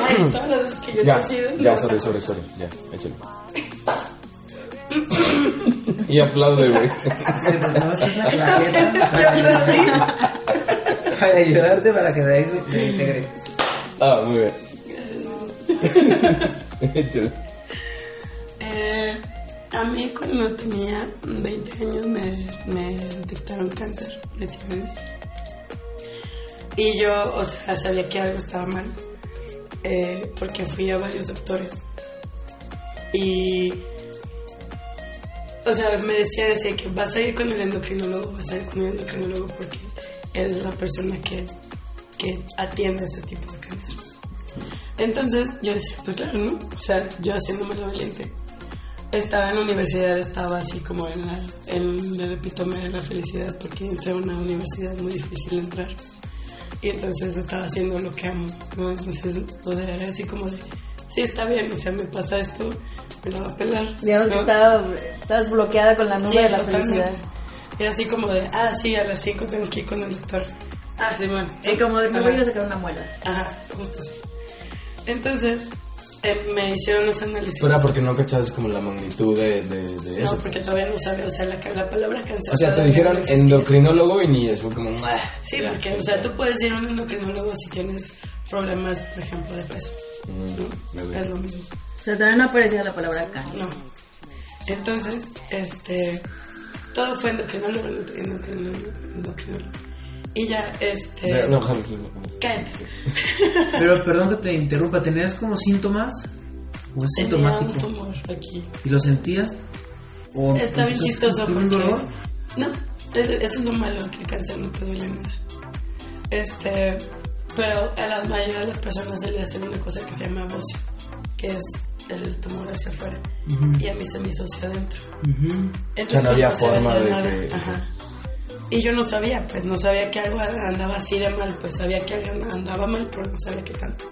Ay, todas las veces que yo he
Ya, ya, sorry, sorry, sorry. Ya, échale. y aplaude, güey.
No claqueta para ayudarte, para ayudarte para que ahí te integres.
Ah, muy bien. échale.
Eh, a mí cuando tenía 20 años me, me detectaron cáncer de tiroides. Y yo, o sea, sabía que algo estaba mal. Eh, porque fui a varios doctores. Y... O sea, me decían así que vas a ir con el endocrinólogo, vas a ir con el endocrinólogo porque él es la persona que, que atiende ese tipo de cáncer. Entonces yo decía, pues claro, ¿no? O sea, yo haciéndome la valiente. Estaba en la universidad, estaba así como en, la, en el epítome de la felicidad porque entré a una universidad muy difícil de entrar. Y entonces estaba haciendo lo que amo, ¿no? Entonces, o sea, era así como de, sí, está bien, o sea, me pasa esto, me lo va a pelar.
Digamos que
¿no?
estaba, estabas bloqueada con la nube
Sí,
de la
totalmente.
felicidad.
Y así como de, ah, sí, a las 5 tengo que ir con el doctor. Ah, sí, bueno.
Y como de me voy a sacar una muela.
Ajá, justo sí. Entonces, eh, me hicieron los análisis.
Pero era porque no cachabas como la magnitud de, de, de eso.
No, porque todavía no sabía, o sea, la, la palabra cáncer.
O sea, te dijeron
no
endocrinólogo y ni eso, como... "Ah,
Sí,
ya,
porque, o sea, tú puedes ir a un endocrinólogo si tienes problemas, por ejemplo, de peso.
Mm.
Es lo mismo.
O sea, todavía no aparecía la palabra cáncer.
No. Entonces, este, todo fue endocrinólogo, endocrinólogo, endocrinólogo. Y ya, este,
No, no, no.
cállate.
Pero perdón que te interrumpa, ¿tenías como síntomas? ¿O es
Tenía un tumor aquí.
¿Y lo sentías? ¿O
Está bien chistoso porque...
un dolor?
No, es- eso es lo malo, que el cáncer no te duele nada. Este, pero a la mayoría de las personas se le hace una cosa que se llama bocio, que es el tumor hacia afuera. Y a mí se me hizo hacia adentro.
Ujú.
Entonces,
O sea, no había forma de
nada.
que-
Ajá. Y yo no sabía, pues no sabía que algo andaba así de mal, pues sabía que algo andaba mal, pero no sabía qué tanto.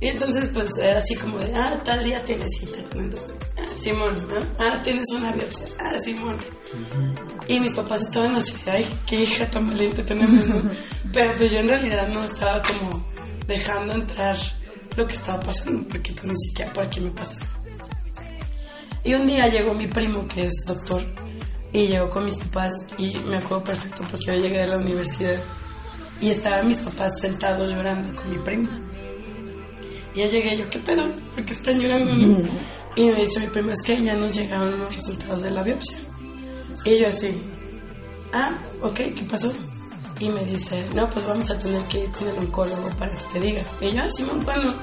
Y entonces, pues era así como de, ah, tal día tienes cita con el doctor. Ah, Simón, ¿no? Ah, tienes una biopsia. Ah, Simón. Y mis papás estaban así, ay, qué hija tan valiente tenemos, ¿no? Pero pues yo en realidad no estaba como dejando entrar lo que estaba pasando, porque pues ni siquiera por aquí me pasaba. Y un día llegó mi primo, que es doctor, y llegó con mis papás, y me acuerdo perfecto porque yo llegué de la universidad, y estaban mis papás sentados llorando con mi primo. Y ya llegué yo, ¿qué pedo? ¿Por qué están llorando? no?" Y me dice mi primo, es que ya nos llegaron los resultados de la biopsia. Y yo así, ah, ok, ¿qué pasó? Y me dice, no, pues vamos a tener que ir con el oncólogo para que te diga. Y yo, ah, Simón, ¿cuándo?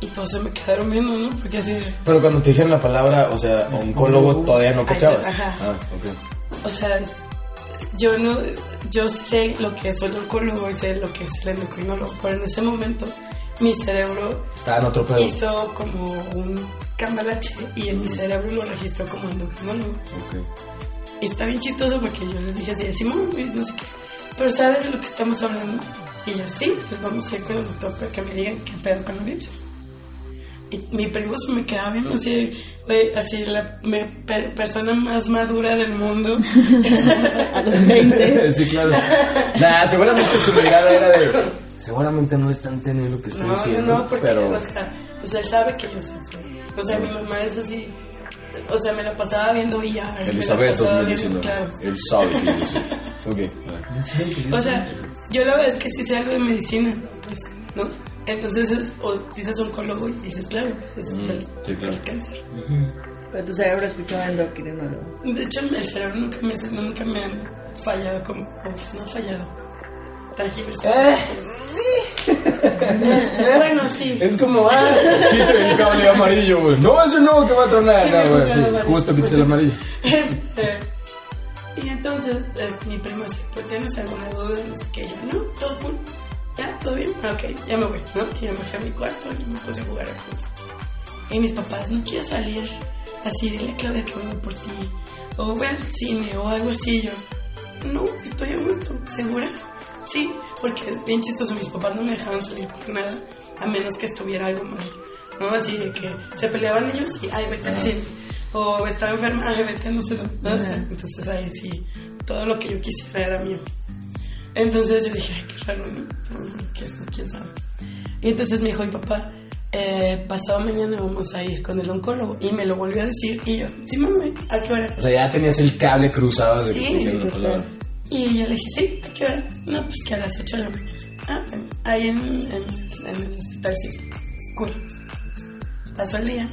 Y todos se me quedaron viendo, ¿no? Porque así,
Pero cuando te dijeron la palabra, o sea, oncólogo, todavía no cachabas.
Ajá.
Ah, ok.
o sea, yo no, yo sé lo que es el oncólogo y sé lo que es el endocrinólogo, pero en ese momento mi cerebro
otro pedo.
hizo como un cambalache y en mi cerebro lo registró como endocrinólogo.
Ok.
Y está bien chistoso porque yo les dije así, Simón, Luis, no sé qué. Pero ¿sabes de lo que estamos hablando? Y yo, sí, pues vamos a ir con el doctor para que me digan qué pedo con la biopsia. Y mi primo se me quedaba viendo así, güey, así la me- per- persona más madura del mundo.
A los 20.
sí, claro. Nah, seguramente su mirada era de. Seguramente no están teniendo lo que estoy
No, no,
diciendo.
no, porque,
pero.
o sea, pues él sabe que yo sé. O sea, mi mamá es así, o sea, me la pasaba viendo la
Elizabeth
pasaba
2019.
viendo- Claro.
Él sabe que yo sí. Ok.
O sea, yo la verdad es que sí sé algo de medicina, pues, ¿no? Entonces, es- o dices oncólogo y dices, claro, pues es
Mm,
del,
sí, claro.
del cáncer.
Pero tu cerebro escuchó endocrinólogo.
De hecho, el cerebro nunca me, nunca me ha fallado como, uf, no ha fallado. Tergiversado.
Eh.
Este, bueno, sí.
Es como, ah, quite el cable amarillo, güey. No, eso no, que va a tronar.
Sí,
no,
me
güey, sí, justo quites el amarillo.
Este, y entonces es, mi primo pues tienes alguna duda, no sé qué, yo, no, todo cool, ya, todo bien, Ah, ok, ya me voy, ¿no? Y ya me fui a mi cuarto y me puse a jugar a Xbox. Y mis papás, no quiero salir, así, dile a Claudia que vengo por ti, o voy al cine o algo así, yo, no, estoy a gusto, ¿segura? Sí, porque es bien chistoso, mis papás no me dejaban salir por nada, a menos que estuviera algo mal, ¿no? Así de que se peleaban ellos y, ay, vete al cine, o estaba enferma, ay, vete no sé dónde, ¿no? O sea, entonces ahí sí, todo lo que yo quisiera era mío. Entonces yo dije, ay, qué raro, ¿qué- ¿Quién sabe? Y entonces me dijo mi papá, eh, pasado mañana vamos a ir con el oncólogo. Y me lo volvió a decir. Y yo, sí, mami, ¿a qué hora?
O sea, ya tenías el cable cruzado de
Sí. Y yo le dije, sí, ¿a qué hora? No, pues que a las 8 de la mañana. Ah, bueno, ahí en, en, en el hospital civil. Cool. Pasó el día,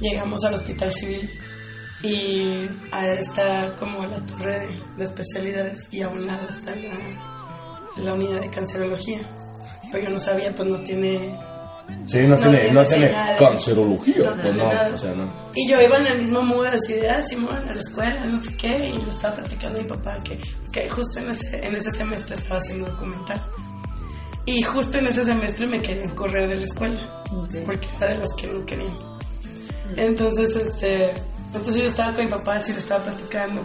llegamos al hospital civil y ahí está como la torre de, de especialidades y a un lado está la, la unidad de cancerología. Pero yo no sabía, pues no tiene
Sí, no,
No
tiene,
tiene
no tiene cancerología.
No
pues no,
nada.
o sea, no.
Y yo iba en el mismo mood así de, ah, Simón, a la escuela, no sé qué, y le estaba platicando a mi papá que, que justo en ese, en ese semestre estaba haciendo documental. Y justo en ese semestre me querían correr de la escuela, porque era de las que no querían. Entonces, este, entonces yo estaba con mi papá, así le estaba platicando,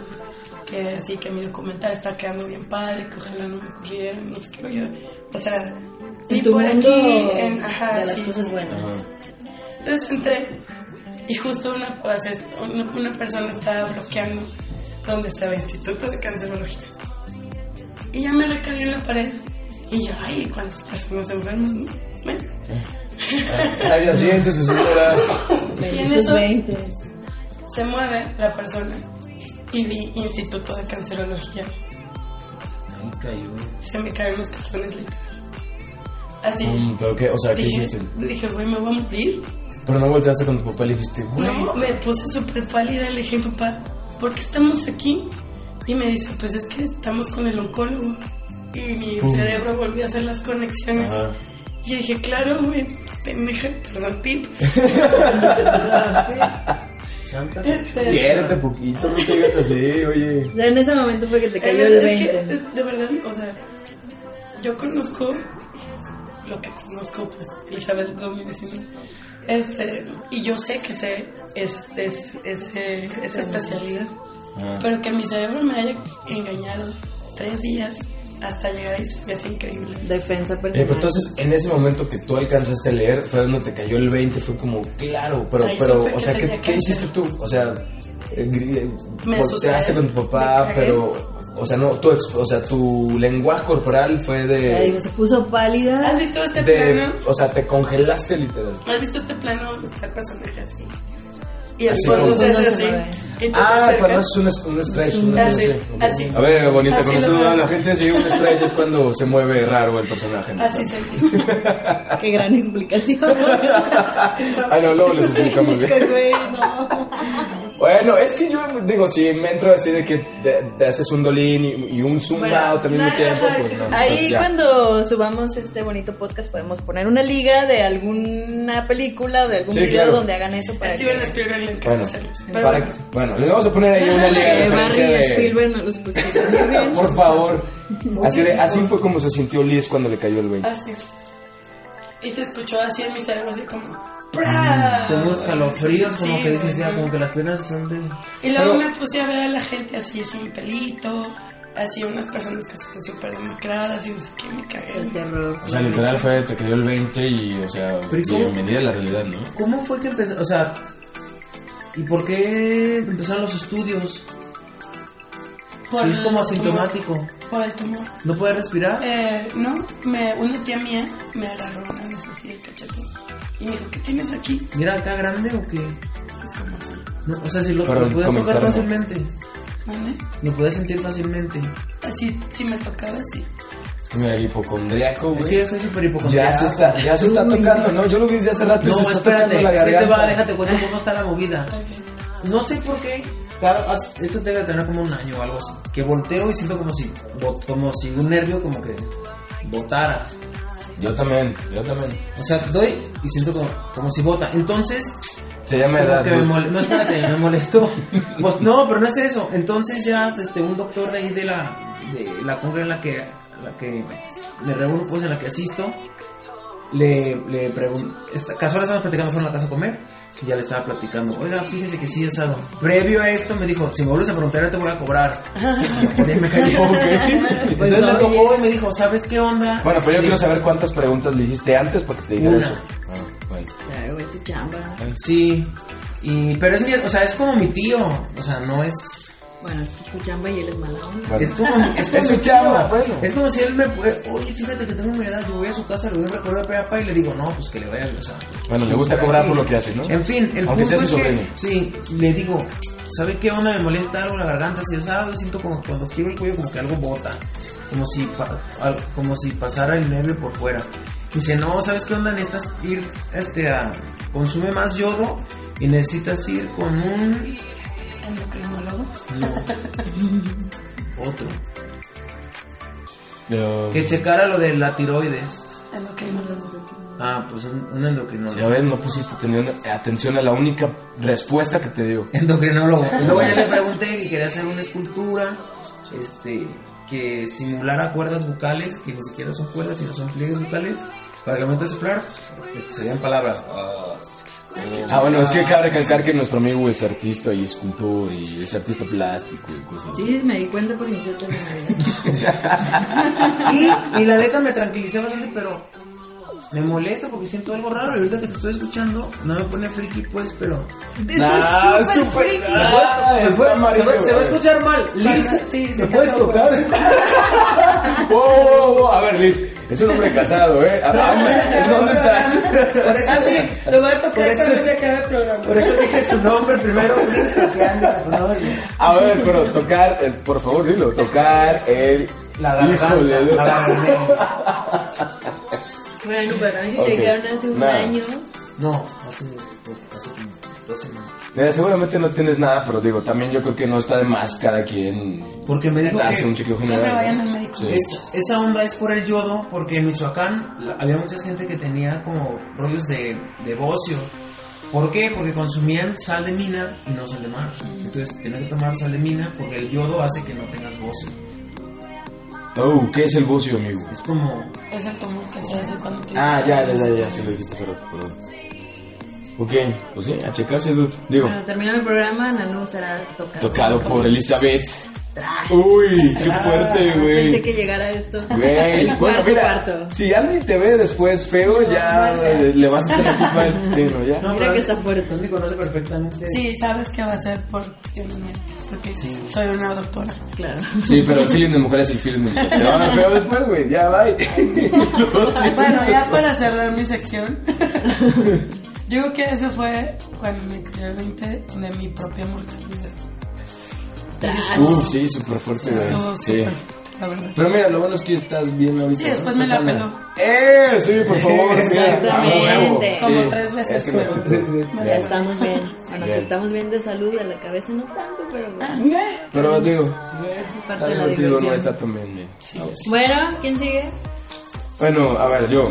que sí, que mi documental está quedando bien padre, que ojalá no me corrieran, no sé qué, pero yo, o sea, y
tu
por
mundo
aquí, en, ajá,
de las
sí.
cosas buenas.
Ajá.
Entonces entré y justo una, o sea, una, una persona estaba bloqueando donde estaba el Instituto de Cancerología. Y ya me recargué en la pared. Y yo, ay, ¿cuántas personas enferman? no? Bueno,
Al día siguiente se señora.
en eso?
20.
se mueve la persona y vi Instituto de Cancerología.
Ahí cayó.
Se me caen los calzones literal. Así.
Mm, ¿Pero qué? O sea, ¿qué
dije,
hiciste?
dije, güey, me voy a morir.
Pero no volteaste con tu papá y le dijiste, güey.
No, me puse súper pálida. Le dije, papá, ¿por qué estamos aquí? Y me dice, pues es que estamos con el oncólogo. Y mi cerebro volvió a hacer las conexiones.
Ajá.
Y dije, claro, güey, pendeja, perdón, pip.
Santa.
Este,
Quiérete poquito, no te digas así, oye.
O sea, en ese momento fue que te cayó
es-
el
es
20.
que, de verdad, o sea, yo conozco lo que conozco, pues, Elizabeth 2019. Este, y yo sé que sé es, es- ese- esa especialidad.
Ajá.
Pero que mi cerebro me haya engañado tres días hasta llegar ahí se me hace increíble.
Defensa
Eh,
personal.
pero entonces, en ese momento que tú alcanzaste a leer, fue donde te cayó el 20, fue como, claro, pero,
Ahí
pero, o sea, ¿qué, qué hiciste tú? O sea, eh, eh,
Me
volteaste con tu papá, pero, o sea, no, tu, ex- o sea, tu lenguaje corporal fue
Ya digo,
de,
se puso pálida.
¿Has visto este
de,
plano?
o sea, te congelaste literal.
¿Has visto este plano donde está el personaje así? Y el
Así
fondo se hace así. Y
Ah,
acercas.
cuando haces un, un stretch. una
Así.
A ver, bonita,
Así
conoces
lo
a la gente, sí, un stretch es cuando se mueve raro el personaje. ¿no?
Así sentí.
Qué gran explicación.
Ay, no, luego les explicamos
Es
bien.
que, güey, no.
Bueno, es que yo digo, si me entro así de que te, te haces un dolín y, y un zoom
Bueno,
out al mismo
no,
tiempo, pues no.
Ahí
pues
cuando subamos este bonito podcast podemos poner una liga de alguna película o de algún
Sí,
video
claro.
donde hagan eso para
Steven
que...
Spielberg le encanta
Bueno,
hacerlos.
Para-
bueno,
bueno, les vamos a poner ahí una liga de
Eh, Barry
de...
Spielberg no los bien.
Por favor. Así, de- así fue como se sintió Liz cuando le cayó el 20.
así es. Y se escuchó así en mi cerebro, así como.
Como unos calofríos, como
Sí,
que dices ya, como que las piernas son de.
Y luego
Pero-
me puse a ver a la gente así sin pelito, así unas personas que estaban súper demacradas y no sé qué, me cagué.
El terror.
O sea, literal fue, te cayó el 20 y, o sea, bienvenida a la realidad, ¿no?
¿Cómo fue que empezó? O sea, ¿y por qué empezaron los estudios?
Por
Si es como asintomático.
tumor. Por el tumor.
¿No puede respirar?
Eh, no, me, una tía mía me agarró una vez así el cachete y me dijo, ¿qué tienes aquí?
¿Mira acá grande o qué?
Es como así.
No, o sea, si lo, lo puedes tocar fácilmente.
¿Vale?
Lo puedes sentir fácilmente.
Así, si me tocaba así.
Es que mira, el hipocondriaco, güey.
Es que yo estoy súper
ya
hipocondriaco.
se está, ya se está tocando, ¿no? Yo lo vi desde hace rato. y se
No,
está
espérate,
la
sí te va, déjate cuento cómo está la movida. No sé por qué, cada, eso debe tener como un año o algo así. Que volteo y siento como si, como si un nervio como que botara.
Yo también, yo también.
O sea, doy y siento como, como si bota. Entonces,
Se llama edad.
me No, espérate, me molestó. Pues, no, pero no es eso. Entonces ya este, un doctor de ahí de la, de la congre en la que, la que me reúno, pues en la que asisto, le, le pregunto, casual estábamos platicando, fueron a la casa a comer, y ya le estaba platicando, oiga, fíjese que sí, asado. Previo a esto me dijo, si me vuelves a preguntar, ya te voy a cobrar. Y por ahí me cayó.
Pues,
Entonces me tocó y me dijo, ¿sabes qué onda?
Bueno, pero yo quiero saber cuántas preguntas le hiciste antes para que te dijera
Una.
eso. Ah, bueno.
Claro, es su chamba.
Sí, y, pero es mi, o sea, es como mi tío, o sea, no es...
Bueno, es que es su chamba y él es mala onda.
Bueno.
Es como, es como
Es su chamba, bueno.
Es como si él me puede, oye, fíjate que tengo una edad, yo voy a su casa, le voy a recordar a papá y le digo, no, pues que le vaya a besar.
Bueno, le gusta cobrar por lo que hace, ¿no?
En fin, el
Aunque
punto
sea su
es que, sí, le digo, ¿sabe qué onda? Me molesta algo la garganta, si asado, siento como cuando giro el cuello como que algo bota, como si, pa- como si pasara el nervio por fuera. Dice, no, ¿sabes qué onda? Necesitas ir, este, a, consume más yodo y necesitas ir con un,
Endocrinólogo.
no, otro,
Yo-
que checara lo de la tiroides.
Endocrinólogo.
Ah, pues un, un endocrinólogo.
Ya ves, no pusiste atención- atención a la única respuesta que te dio.
Endocrinólogo. Y luego ya le pregunté que quería hacer una escultura, este, que simulara cuerdas bucales, que ni siquiera son cuerdas, sino son pliegues bucales, para que al momento de soplar, este, serían palabras. Ah,
Ah, bueno, es que cabe recalcar que nuestro amigo es artista y escultor y es artista plástico y cosas así.
Sí, me di cuenta por mi cierta Navidad.
Y, y la neta me tranquilicé bastante, pero me molesta porque siento algo raro. Y ahorita que te estoy escuchando, no me pone friki, pues, pero.
Ah,
Súper
súper
friki.
Ah,
Se va- se,
amarillo,
va, se va a escuchar mal. Liz,
Sí, sí,
¿me puedes tocar?
Wow, wow, wow. A ver, Liz, es un hombre casado, ¿eh? ¿A dónde, ¿dónde estás?
Por eso dije,
Lo voy a
Por
tocar
eso-
cuando se acabe el programa.
por eso dije su nombre primero. Liz, porque anda, no,
A ver, pero tocar, eh, por favor, dilo, tocar el...
La garganta,
Híjole,
la garganta.
Bueno, pero a mí sí
Ok.
se quedaron hace un
Nada.
año.
No, hace, hace como dos semanas.
Mira, seguramente no tienes nada, pero digo, también yo creo que no está de más cada quien
Porque me dijo
un
que
chequeo
Siempre
general.
vayan
¿no?
al médico.
Sí.
es- esa onda es por el yodo, porque en Michoacán la- había mucha gente que tenía como rollos de, de bocio. ¿Por qué? Porque consumían sal de mina y no sal de mar. Entonces tenían que tomar sal de mina porque el yodo hace que no tengas bocio.
Oh, ¿qué es el bucio, amigo?
Es como...
Es el tumor que se hace cuando tienes
Ah, ya, ya, ya, ya, sí lo dijiste hace rato, perdón. Ok, pues sí, a checarse, dude. Digo,
Cuando termine el programa, Nanu será tocado.
tocado por Elizabeth. Uy, qué fuerte,
Pensé
güey.
que llegara esto.
Güey,
el
bueno,
cuarto
mira,
cuarto.
si Andy te ve después feo, ya le vas a echar la culpa a él. Sí, ¿no? Ya.
No,
Mira que está fuerte.
Andy conoce perfectamente.
Sí, sabes que va a ser por cuestiones médicas, porque
Sí.
soy una doctora.
Claro.
Sí, pero el feeling de mujer es el feeling de mujer. Te van a ver feo después, güey. Ya, bye.
Bueno, ya para cerrar mi sección, yo creo que eso fue cuando me 20 de mi propia mortalidad.
Uf, sí, súper fuerte.
Estuvo
Sí.
la verdad.
Pero mira, lo bueno es que estás bien ahorita.
Sí,
¿no?
después me la peló.
¡Eh! Sí, por favor. bien.
Exactamente.
A huevo.
Como
Sí,
tres veces,
es que me-
pero-
Ya estamos bien. Bueno,
Bien.
si estamos bien de salud, de la cabeza no tanto, pero bueno.
Pero digo,
Parte
está
de la
no está tan bien. eh.
Sí.
A ver.
Bueno, ¿quién sigue?
Bueno, a ver, yo.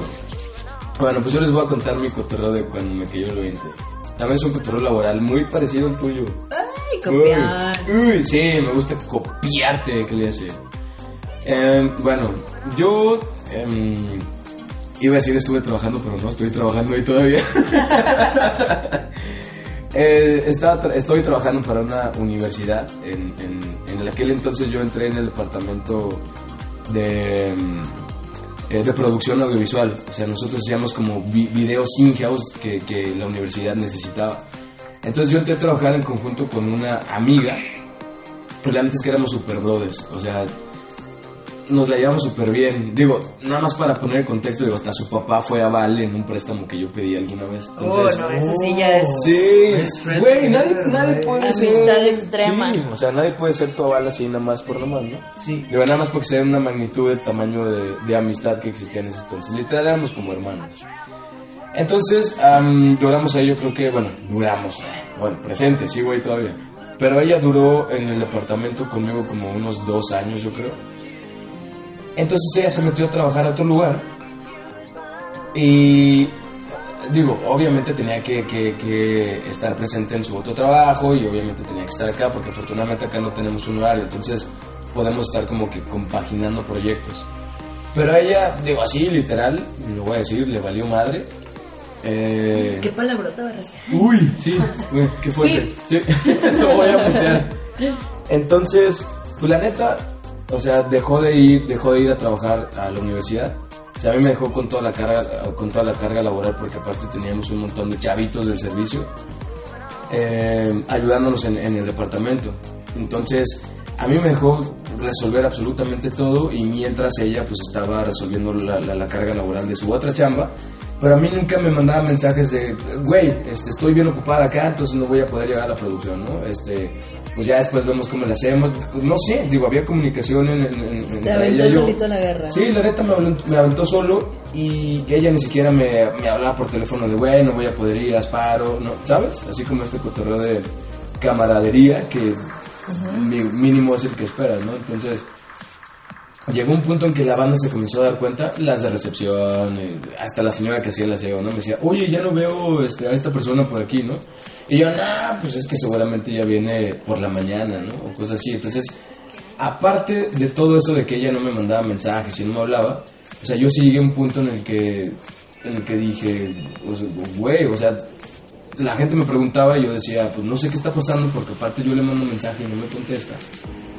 Bueno, pues yo les voy a contar mi cotorreo de cuando me cayó el 20. También es un cotorreo laboral muy parecido al tuyo.
Ay, copiar.
Uy, uy, sí, me gusta copiarte, que le decir. Em, bueno, yo em, iba a decir estuve trabajando, pero no estoy trabajando ahí todavía. Eh, estaba estoy trabajando para una universidad. En, en, en aquel entonces yo entré en el departamento de, em, eh, de producción audiovisual. O sea, nosotros hacíamos como vi- videos in-house que, que la universidad necesitaba. Entonces yo entré a trabajar en conjunto con una amiga. Pues la neta es que éramos super brothers. O sea, nos la llevamos súper bien. Digo, nada más para poner en contexto, digo, hasta su papá fue a Vale en un préstamo que yo pedí alguna vez. Entonces,
oh, no, eso sí ya es.
Sí, güey, nadie, nadie puede
Amistad
ser.
extrema.
Sí, o sea, nadie puede ser tu aval así nada más por nomás, ¿no?
Sí.
Digo, nada más porque sea una magnitud de tamaño de, de amistad que existía en ese entonces. Literal éramos como hermanos. Entonces, am, duramos ahí, yo creo que, bueno, duramos. Bueno, presente, sí, güey, todavía. Pero ella duró en el departamento conmigo como unos dos años, yo creo. Entonces ella se metió a trabajar a otro lugar. Y digo, obviamente tenía que, que- que estar presente en su otro trabajo y obviamente tenía que estar acá porque afortunadamente acá no tenemos un horario, entonces podemos estar como que compaginando proyectos. Pero a ella, digo así, literal, lo voy a decir, le valió madre. Eh,
¿Qué palabrota barras?
Uy, sí, uy, qué fuerte. Sí, lo voy a putear. Entonces, pues la neta, o sea, dejó de ir, dejó de ir a trabajar a la universidad. O sea, a mí me dejó con toda la carga, con toda la carga laboral porque aparte teníamos un montón de chavitos del servicio eh, ayudándonos en, el departamento. Entonces, a mí me dejó resolver absolutamente todo y mientras ella pues estaba resolviendo la, la- la carga laboral de su otra chamba, pero a mí nunca me mandaba mensajes de, güey, este, estoy bien ocupada acá, entonces no voy a poder llegar a la producción, ¿no? Este, pues ya después vemos cómo le hacemos. No sé, digo, había comunicación en... en, en-
Te aventó
ella yo.
solito a la guerra.
Sí, la neta me aventó, me aventó solo y ella ni siquiera me, me hablaba por teléfono de, güey, no voy a poder ir, asparo, ¿no? ¿Sabes? Así como este cotorreo de camaradería que mi- mínimo es el que esperas, ¿no? Entonces, llegó un punto en que la banda se comenzó a dar cuenta, las de recepción, eh, hasta la señora que hacía el aseo, ¿no? Me decía, oye, ya no veo este, a esta persona por aquí, ¿no? Y yo, nah, pues es que seguramente ya viene por la mañana, ¿no? O cosas así. Entonces, aparte de todo eso de que ella no me mandaba mensajes y no me hablaba, o sea, yo sí llegué a un punto en el que, en el que dije, sea, güey, o sea, la gente me preguntaba y yo decía, pues no sé qué está pasando porque aparte yo le mando un mensaje y no me contesta.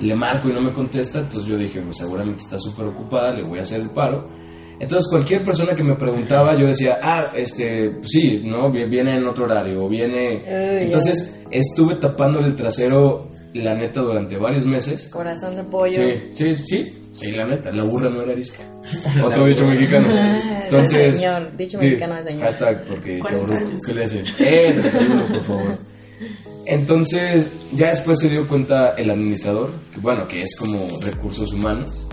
Le marco y no me contesta, entonces yo dije, pues seguramente está súper ocupada, le voy a hacer el paro. Entonces cualquier persona que me preguntaba, yo decía, ah, este, pues sí, ¿no? Vi- Viene en otro horario, o viene... Entonces estuve tapándole el trasero, la neta, durante varios meses.
Corazón de pollo.
Sí, sí, sí, sí, la neta, la burra no era arisca. Otro dicho mexicano. Entonces,
Señor, dicho
sí,
mexicano de señor.
Hashtag porque
40
cabrón. ¿qué le hace? Eh, 31, por favor. Entonces, ya después se dio cuenta el administrador, que bueno, que es como recursos humanos.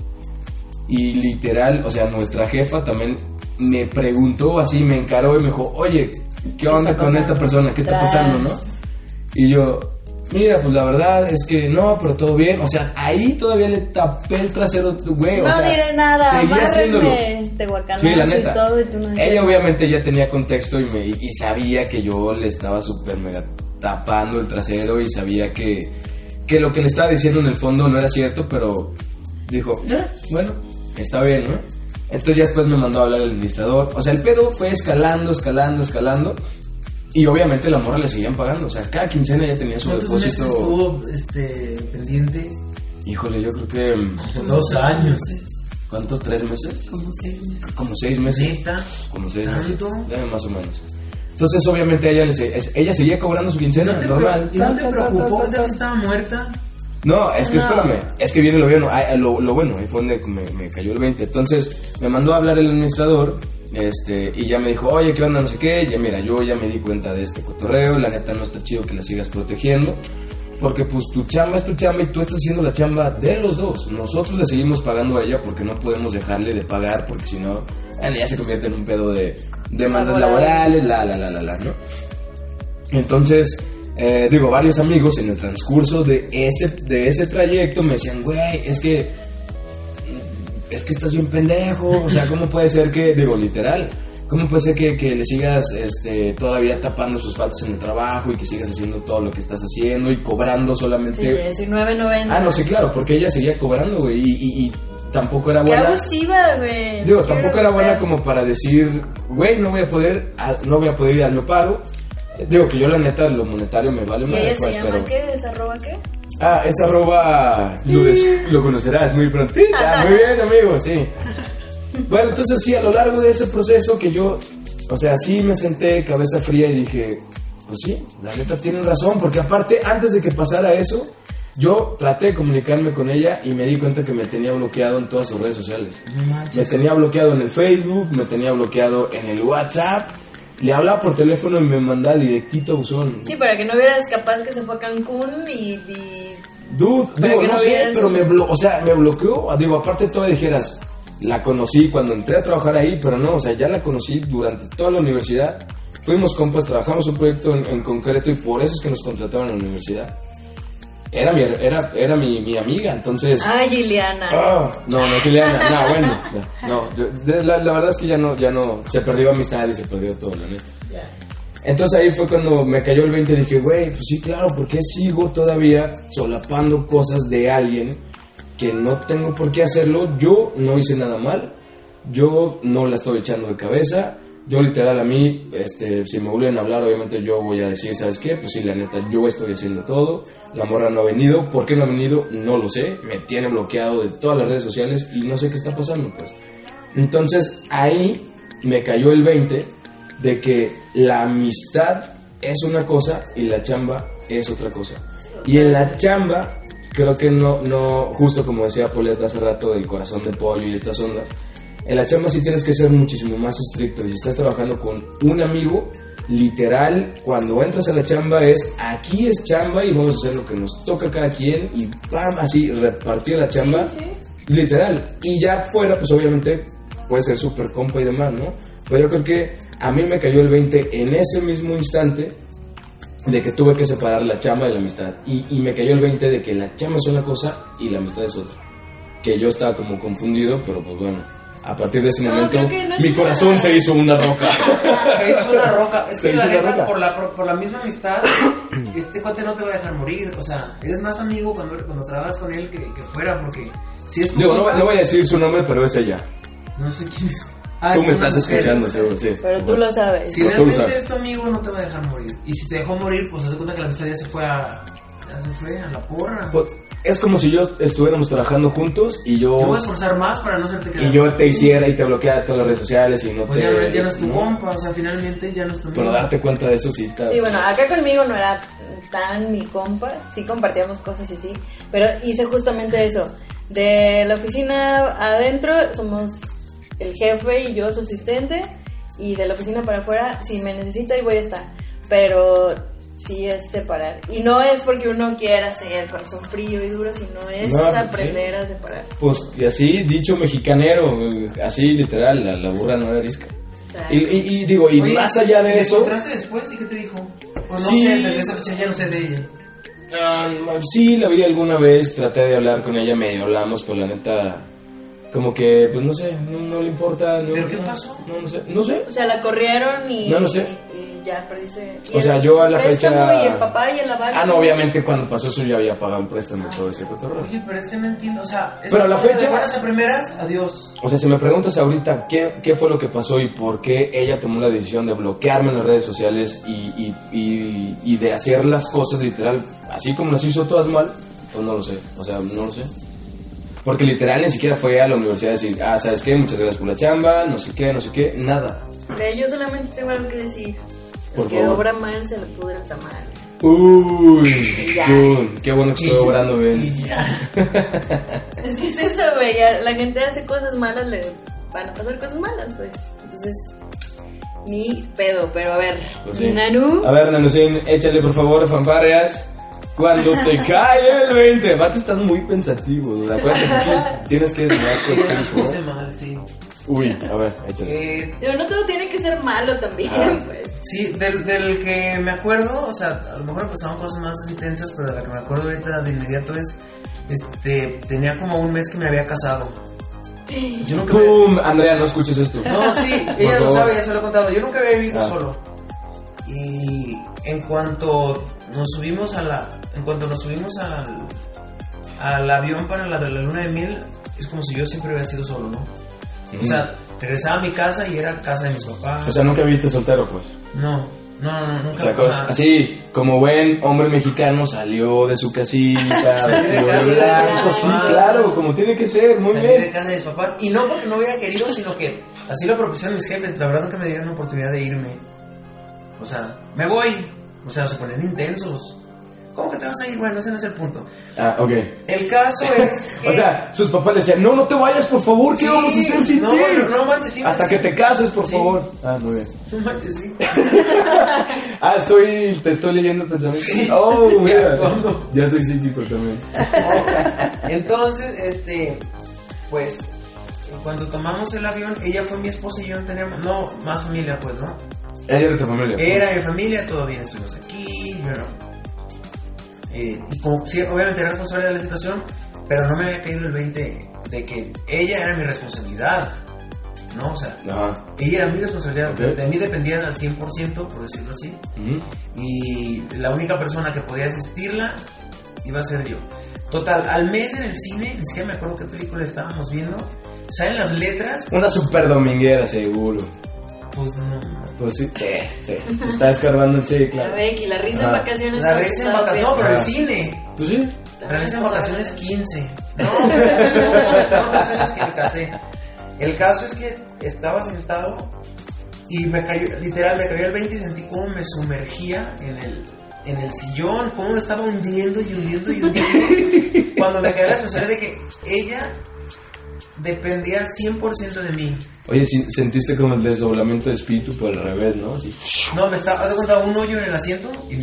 Y literal, o sea, nuestra jefa también me preguntó así, me encaró y me dijo, oye, ¿qué onda con esta persona? ¿Qué está
Tras.
pasando, no? Y yo, mira, pues la verdad es que no, pero todo bien. O sea, ahí todavía le tapé el trasero, güey. o
No
sea,
diré nada,
Seguía haciéndolo.
tehuacanazo
Sí, la
y
neta.
todo, y tú no
Ella obviamente ya tenía contexto y, me, y sabía que yo le estaba súper mega tapando el trasero y sabía que, que lo que le estaba diciendo en el fondo no era cierto, pero dijo, "Eh, bueno, está bien, ¿no? Entonces ya después me mandó a hablar el administrador. O sea, el pedo fue escalando, escalando, escalando. Y obviamente la morra le seguían pagando. O sea, cada quincena ya tenía su
¿Cuántos meses
depósito.
estuvo este, pendiente?
Híjole, yo creo que... mm,
Dos años.
¿Cuánto? ¿Tres meses?
Como seis meses.
Como seis meses.
¿Neta?
Como seis meses.
¿Tanto?
Eh, más o menos. Entonces, obviamente, ella, le ella seguía cobrando su quincena,
¿No te,
normal.
¿Y no te preocupó que estaba muerta?
No, es que
No.
espérame, es que viene lo bueno, ah, lo, lo bueno, ahí fue donde me, me cayó el 20. Entonces, me mandó a hablar el administrador, este, y ya me dijo, oye, ¿qué onda? No sé qué, ya mira, yo ya me di cuenta de este cotorreo, la neta no está chido que la sigas protegiendo. porque pues tu chamba es tu chamba y tú estás haciendo la chamba de los dos. Nosotros le seguimos pagando a ella porque no podemos dejarle de pagar porque si no, ya se convierte en un pedo de demandas
Laboral.
laborales, la, la, la, la, la, ¿no? Entonces, eh, digo, varios amigos en el transcurso de ese, de ese trayecto me decían, güey, es que es que estás bien pendejo, o sea, ¿cómo puede ser que, digo, literal, cómo puede ser que, que le sigas este, todavía tapando sus faltas en el trabajo y que sigas haciendo todo lo que estás haciendo y cobrando
Sí,
solamente...
19.90.
ah, no, sí, claro, porque ella seguía cobrando, güey, y, y- y tampoco era
Qué
buena.
abusiva, güey.
Digo, tampoco era buena como para decir, güey, no voy a poder, no voy a poder ir al paro. Digo que yo la neta lo monetario me vale
¿Y
madre,
ella
pues,
se llama
pero...
qué? ¿Es arroba qué?
Ah, es arroba, lo, des- lo conocerás muy prontito. Ah, muy bien, amigo, sí. Bueno, entonces sí, a lo largo de ese proceso que yo, o sea, sí me senté cabeza fría y dije, pues sí, la neta tienen razón, porque aparte, antes de que pasara eso, yo traté de comunicarme con ella y me di cuenta que me tenía bloqueado en todas sus redes sociales.
No
Me tenía bloqueado en el Facebook, me tenía bloqueado en el WhatsApp, le hablaba por teléfono y me mandaba directito a buzón.
Sí, para que no vieras capaz que se fue a Cancún y... y-
Dude, digo, no,
no
sé, pero me, blo o sea, me bloqueó. Digo, aparte todavía dijeras, la conocí cuando entré a trabajar ahí, pero no, o sea, ya la conocí durante toda la universidad. Fuimos compas, trabajamos un proyecto en, en concreto y por eso es que nos contrataron en la universidad. Era mi, era, era mi, mi amiga, entonces...
Ay, Liliana.
Ah, no, no, Juliana, no, bueno, no, no, la, la verdad es que ya no, ya no, se perdió amistad y se perdió todo, la neta.
Ya.
Entonces ahí fue cuando me cayó el 20 y dije, güey, pues sí, claro, ¿por qué sigo todavía solapando cosas de alguien que no tengo por qué hacerlo? Yo no hice nada mal, yo no la estoy echando de cabeza, yo literal a mí, este, si me vuelven a hablar, obviamente yo voy a decir, ¿sabes qué? Pues sí, la neta, yo estoy haciendo todo, la morra no ha venido, ¿por qué no ha venido? No lo sé, me tiene bloqueado de todas las redes sociales y no sé qué está pasando, pues. Entonces ahí me cayó el 20 de que la amistad es una cosa y la chamba es otra cosa. Y en la chamba, creo que no, no justo como decía Paulette hace rato del corazón de pollo y estas ondas, en la chamba sí tienes que ser muchísimo más estricto. Y si estás trabajando con un amigo, literal, cuando entras a la chamba es aquí es chamba y vamos a hacer lo que nos toca a cada quien y pam, así repartir la chamba. Literal. Y ya fuera, pues obviamente puede ser súper compa y demás, ¿no? Pero yo creo que a mí me cayó el 20 en ese mismo instante de que tuve que separar la chamba de la amistad. Y, y me cayó el 20 de que la chamba es una cosa y la amistad es otra. Que yo estaba como confundido, pero pues bueno, a partir de ese
No,
momento
no es
mi
una-
corazón se hizo una roca.
Es una roca. Es
Se
que
hizo
la
una
neta,
roca.
por la, por, por la misma amistad, este cuate no te va a dejar morir. O sea, eres más amigo cuando, cuando trabajas con él que, que fuera, porque si es tu
Digo, no, no voy a decir su nombre, pero es ella.
No sé quién es. Ah,
Tú me estás escuchando, seguro, sí.
Pero tú lo sabes.
Si realmente
sabes.
es tu amigo, no te va a dejar morir. Y si te dejó morir, pues haz de cuenta que la amistad ya se fue a. Ya se fue a la porra.
Pues, es como si yo estuviéramos trabajando juntos y yo...
Te voy a esforzar más para no hacerte quedar.
Y yo te hiciera y te bloqueara todas las redes sociales y no
Pues
te...
ya, no- ya no es tu
¿no?
compa, o sea, finalmente ya no es tu amigo.
Pero darte cuenta de eso sí.
Sí, bueno, acá conmigo no era tan mi compa, sí compartíamos cosas y sí, pero hice justamente eso. De la oficina adentro somos el jefe y yo su asistente, y de la oficina para afuera, si me necesita, ahí voy a estar. Pero sí es separar. Y no es porque uno quiera ser corazón frío y duro, sino es
No, pues,
aprender a separar.
Pues y así, dicho mexicanero, así literal, la, la burra no era arisca. Y, y- y digo, y
Oye,
más allá de
¿te
eso...
encontraste después y qué te dijo? O no
Sí.
sé, desde esa fecha ya no sé de ella.
ah, sí, la vi alguna vez, traté de hablar con ella, medio hablamos, pero la neta... Como que, pues no sé, no, no le importa. No,
¿Pero qué
no,
pasó?
No, no sé, no sé.
O sea, la corrieron y,
No sé.
y, y ya perdiste. y
O sea, yo a la fecha-
Y el papá y el.
Ah, no, obviamente cuando pasó eso yo había pagado un préstamo y todo ese cotorreo.
Oye, pero es que no entiendo, o sea, es
Pero
que
la
de
fecha-
buenas a primeras, adiós.
O sea, si me preguntas ahorita qué, qué fue lo que pasó y por qué ella tomó la decisión de bloquearme en las redes sociales y, y, y, y de hacer las cosas literal, así como las hizo todas mal, pues no lo sé. O sea, no lo sé. Porque literal ni siquiera fue a la universidad a decir, ah, ¿sabes qué? Muchas gracias por la chamba, no sé qué, no sé qué, nada.
Mira, yo solamente tengo algo que decir. El
Por
que
favor.
obra mal se le pudre el tamal.
Uy. Jun, qué bueno que estoy obrando bien.
Es que es eso, güey. La gente hace cosas malas, le van a pasar cosas malas, pues. Entonces, mi pedo. Pero a ver,
Pues sí.
Nanu.
A ver, Nanucín, échale por favor fanfarrias. Cuando te cae el 20. Aparte estás muy pensativo. ¿no? Acuérdate que tienes que desviar tu
Sí,
tiempo.
hice mal, sí.
Uy, a ver, échale.
Eh,
Pero no todo tiene que ser malo también,
Ah.
pues.
Sí, del, del que me acuerdo, o sea, a lo mejor pasaron cosas más intensas, pero de la que me acuerdo ahorita de inmediato es, este, tenía como un mes que me había casado. Yo nunca había-
¡Pum! Andrea, no escuches esto.
No, sí, ella lo sabe, ya se lo he contado. Yo nunca había vivido
Ah.
solo. Y en cuanto nos subimos a la, en cuanto nos subimos al, al avión para la de la luna de miel, es como si yo siempre hubiera sido solo, ¿no? O sea, regresaba a mi casa y era casa de mis papás.
O sea, nunca viste soltero, pues.
no, no, no, no,
O
nunca.
sea, así, como buen hombre mexicano, salió de su casita,
de
vestido de
de
blanco, sí, claro, como tiene que ser, muy
Salí de
bien.
casa de mis papás. Y no porque no hubiera querido, sino que así lo propusieron mis jefes. La verdad nunca me dieron la oportunidad de irme. O sea, me voy. O sea, se ponen intensos. ¿Cómo que te vas a ir? Bueno, ese no es el punto.
Ah, ok.
El caso es que...
O sea, sus papás le decían, no, no te vayas, por favor, ¿qué
Sí,
vamos a hacer sin
no,
ti?
no, no manches, sí,
Hasta que te cases, por
Sí.
favor. Ah, muy bien.
No manches, sí.
Ah, estoy, te estoy leyendo el pensamiento.
Sí.
Oh, mira.
Ya.
Ya soy psíquico también.
Entonces, este, pues, cuando tomamos el avión, ella fue mi esposa y yo no teníamos, no, más familia, pues, ¿no?
Era tu familia.
Era mi familia, todo bien, estuvimos aquí, bueno. Eh, y como sí, obviamente era responsable de la situación, pero no me había caído el 20 de que ella era mi responsabilidad, ¿no? O sea,
Ajá.
ella era mi responsabilidad,
Ok.
de, de mí dependía al 100%, por decirlo así,
Ujú.
y la única persona que podía asistirla iba a ser yo. Total, al mes en el cine, ni siquiera me acuerdo qué película estábamos viendo, salen las letras,
Una super dominguera, seguro.
Pues no.
Pues sí, sí, sí. Se está escarbando, sí,
La
claro.
Becky, la risa en vacaciones.
La risa en vacaciones, no, pero el
Ah.
cine.
Pues sí.
Regresa en vacaciones 15. No, no, tengo tres años que me casé. El caso es que estaba sentado y me cayó, literal, me cayó el 20 y sentí cómo me sumergía en el, en el sillón, cómo me estaba hundiendo y hundiendo y hundiendo. Cuando me cayó la responsabilidad de que ella dependía 100% de mí.
Oye, sí, sentiste como el desdoblamiento de espíritu por el revés, ¿no? Así.
No, me estaba, haz cuenta, un hoyo en el asiento y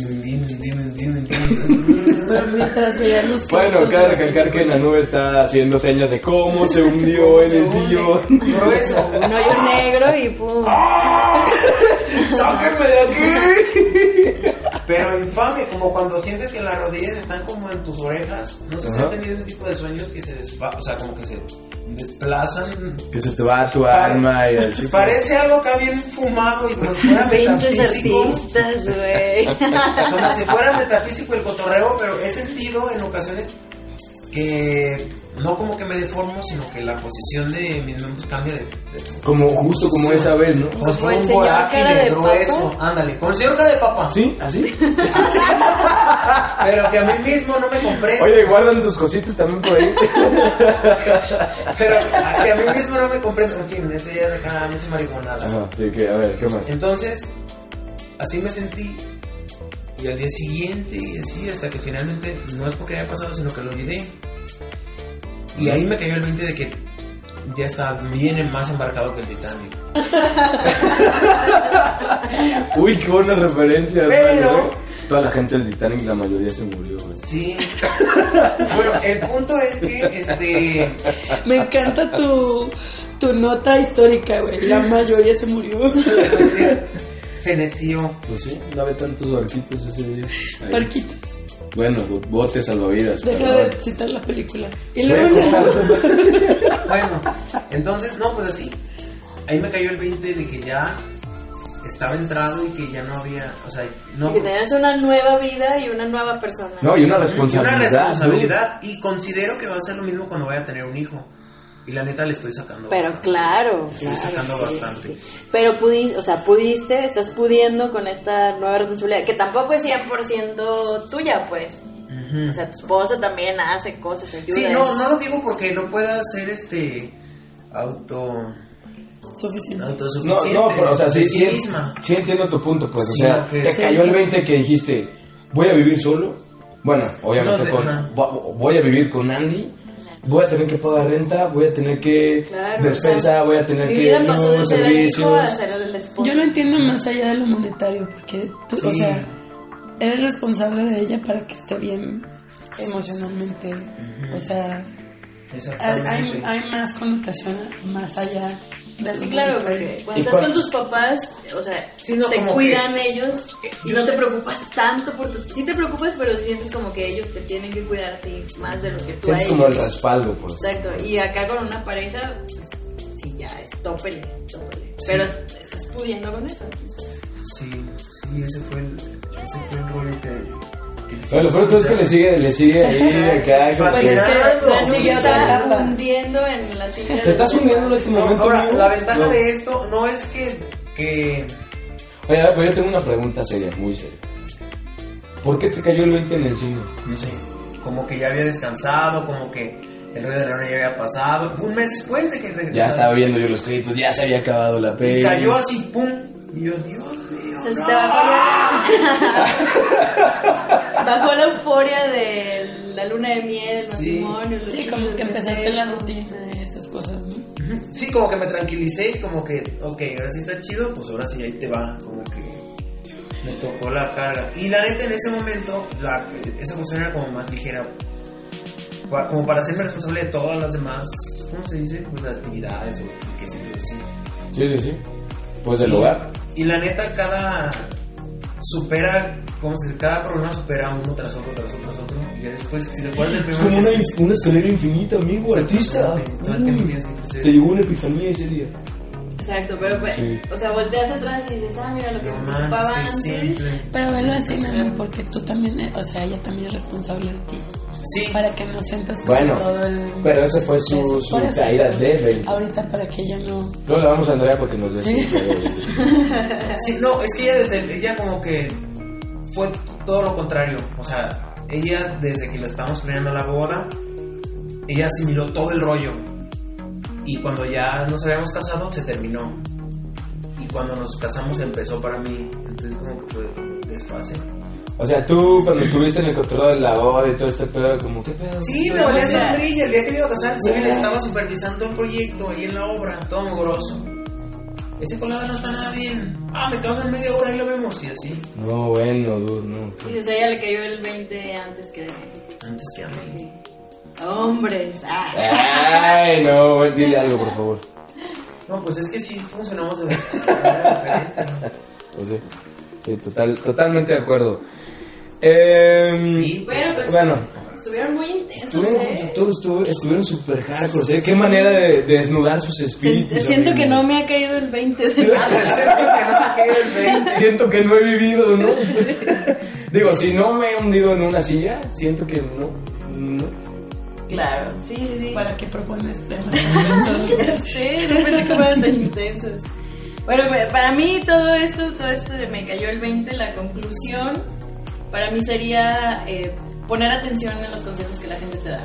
Bueno, cabe
de-
recalcar que la nube está haciendo señas de cómo se hundió en el sillón.
Un hoyo negro y pum.
¡Sáquenme de aquí!
Pero infame, como cuando sientes que las rodillas están como en tus orejas. No sé si
Ajá.
han tenido ese tipo de sueños que se despa o sea, como que se desplazan.
Que se te va tu
Pare-
alma y así.
Parece algo acá bien fumado y como si fuera metafísico.
artistas, güey.
Como si fuera metafísico el cotorreo, pero he sentido en ocasiones que no como que me deformo, sino que la posición de mis miembros cambia de. de-
Como, justo como esa vez, ¿no?
fuera
el
un vorágine grueso.
papa.
Ándale, como el señor cara de papa.
¿Sí? ¿Así?
Pero que a mí mismo no me comprendo.
Oye, guardan tus cositas también por ahí.
Pero que a mí mismo no me comprendo. En fin, ese ya de acá mucha marihuanada.
Ajá, sí, que, a ver, ¿qué más?
Entonces, así me sentí. Y al día siguiente, y así, hasta que finalmente, no es porque haya pasado, sino que lo olvidé. Y ahí me cayó el 20 de que ya está bien más embarcado que el Titanic.
Uy, qué buena referencia.
Pero-
hermano, ¿eh? Toda la gente del Titanic, la mayoría se murió, güey.
Sí. bueno, el punto es que, este.
Me encanta tu, tu nota histórica, güey. La mayoría se murió.
Feneció.
Pues sí, no había tantos barquitos ese día. Ahí.
Parquitos.
Bueno, bo- botes salvavidas.
Deja
perdón.
de citar la película. Y luego no.
Bueno, entonces, no, pues así. Ahí me cayó el 20 de que ya estaba entrado y que ya no había. O sea, no.
Que una nueva vida y una nueva persona.
No, y una
Y una
responsabilidad.
responsabilidad. Y considero que va a ser lo mismo cuando vaya a tener un hijo. Y la neta le estoy sacando.
Pero
bastante.
claro,
Estoy
claro,
sacando
sí,
bastante.
sí. Pero pudiste, o sea, pudiste, estás pudiendo con esta nueva responsabilidad, que tampoco es 100% tuya, pues. O sea, tu esposa también hace cosas, ayuda.
Sí, no, no lo digo porque no pueda ser este. auto.
Suficiente.
No,
autosuficiente.
no, pero, o sea, sí,
sí
sí,
misma.
sí entiendo tu punto, pues.
Sí,
o sea, te
Sí.
cayó el 20 que dijiste, voy a vivir solo. Bueno, obviamente
No,
con, voy a vivir con Andy. Voy a tener que pagar renta, voy a tener que
Claro,
despensa,
o sea,
voy a tener
Mi
que
pasó de
luz,
hijo a.
Yo lo entiendo más allá de lo monetario, porque tú, o sea, eres responsable de ella para que esté bien emocionalmente. O sea, hay, hay más connotación más allá
Sí, claro, porque cuando estás con tus papás, o sea,
Sí, no,
te cuidan
que-
ellos y no te preocupas tanto por tu... Sí te preocupas, pero sientes como que ellos te tienen que cuidar a ti más de lo que tú
Sientes como el respaldo, pues.
Exacto, y acá con una pareja, pues, sí, ya es tópele, tópele. Pero estás pudiendo con eso.
Sí, sí, ese fue el, ese fue el rollo que...
Bueno, lo todo es que le sigue, le sigue ahí acá. como
Pues
que-
es que
La
sí,
está hundiendo en la silla.
Te estás hundiendo en este momento.
Ahora,
amigo?
la ventaja
No.
de esto no es que... que
Oye, a ver, pero yo tengo una pregunta seria, muy seria. ¿Por qué te cayó el 20 en el cine?
no sé, como que ya había descansado, como que el rey de la Luna ya había pasado. Un mes después de que regresara.
Ya estaba viendo yo los créditos, ya se había acabado la peli.
Y cayó así, pum. Y yo, Dios mío.
Entonces
no.
te. bajó la euforia de la luna de miel, el
Sí.
matrimonio.
Sí, como que empezaste la rutina y esas cosas, ¿no?
Sí, como que me tranquilicé y como que, ok, ahora sí está chido, pues ahora sí ahí te va, como que me tocó la carga. Y la neta, en ese momento, la, esa cuestión era como más ligera, como para hacerme responsable de todas las demás, ¿cómo se dice? Pues de actividades o qué sé yo, sí.
Sí, sí, sí. Pues del hogar.
Y la neta, cada supera, ¿cómo se dice? Cada problema supera uno tras otro, tras otro, tras otro. Y ya después, si recuerdas el
Es
primer
como una, una escalera infinita, amigo, artista.
Todo el tiempo
Mm.
tienes que crecer.
Te llegó una epifanía ese día.
Exacto, pero pues,
Sí.
o sea, volteas atrás y dices, ah, mira lo que
No
antes.
siempre.
Pero velo así, mi amor, porque tú también, eh, o sea, ella también es responsable de ti.
Sí,
Para que no sientas como
Bueno,
todo el...
pero ese fue su, caída de 20.
Ahorita para que ella no...
Luego le vamos a Andrea porque nos dé su caída de 20.
Sí, no, es que ella desde ella como que fue todo lo contrario. O sea, ella desde que le estábamos planeando la boda, ella asimiló todo el rollo. Y cuando ya nos habíamos casado, se terminó. Y cuando nos casamos empezó para mí. Entonces como que fue desfase.
O sea, tú cuando estuviste en el control de la boda y todo este pedo, como, ¿qué pedo?
Sí,
¿Qué
me
sea-
sombrilla. El día que me iba a casar, sí, él estaba supervisando el proyecto ahí en la obra, todo mugroso. Ese colado no está nada bien. Ah, me cago en media hora y lo vemos. Y así.
No, bueno, dude, no.
Sí, o sea, ella le cayó el 20 antes que...
Antes que a mí.
Hombres, ah.
Ay, no, dile algo, por favor.
No, pues es que sí funcionamos de manera diferente.
Pues sí, sí, total, totalmente de acuerdo. Eh,
Y
Bueno, pues,
bueno,
estuvieron muy intensos,
estuvieron,
¿eh?
todos estuvo- estuvieron super hardcore. ¿eh? Qué manera de, de desnudar sus espíritus.
Se- Siento que
amigos.
no me ha caído el 20 de
pues, siento que no me quedé el 20.
Siento que no he vivido, ¿no? Digo, si no me he hundido en una silla, siento que no. no.
Claro, sí, sí, sí.
¿Para qué propones temas intensos?
Sí, no pensé que fueran tan intensos. Bueno, pues, para mí todo esto, todo esto de me cayó el 20, la conclusión, para mí sería eh, poner atención en los consejos que la gente te da.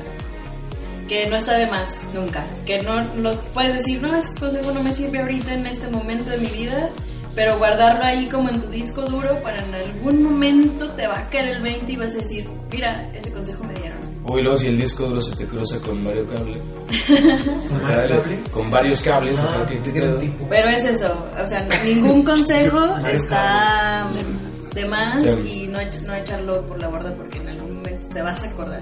Que no está de más, nunca. Que no, no puedes decir, no, ese consejo no me sirve ahorita en este momento de mi vida, pero guardarlo ahí como en tu disco duro para en algún momento te va a caer el 20 y vas a decir, mira, ese consejo me dieron.
Uy, luego si el disco duro se te cruza con Mario Cable.
¿Con Mario Cable?
Con varios cables.
Ah.
Pero es eso, o sea, ningún consejo está de más
Sí.
y no, no echarlo por la borda porque en algún momento te vas a acordar.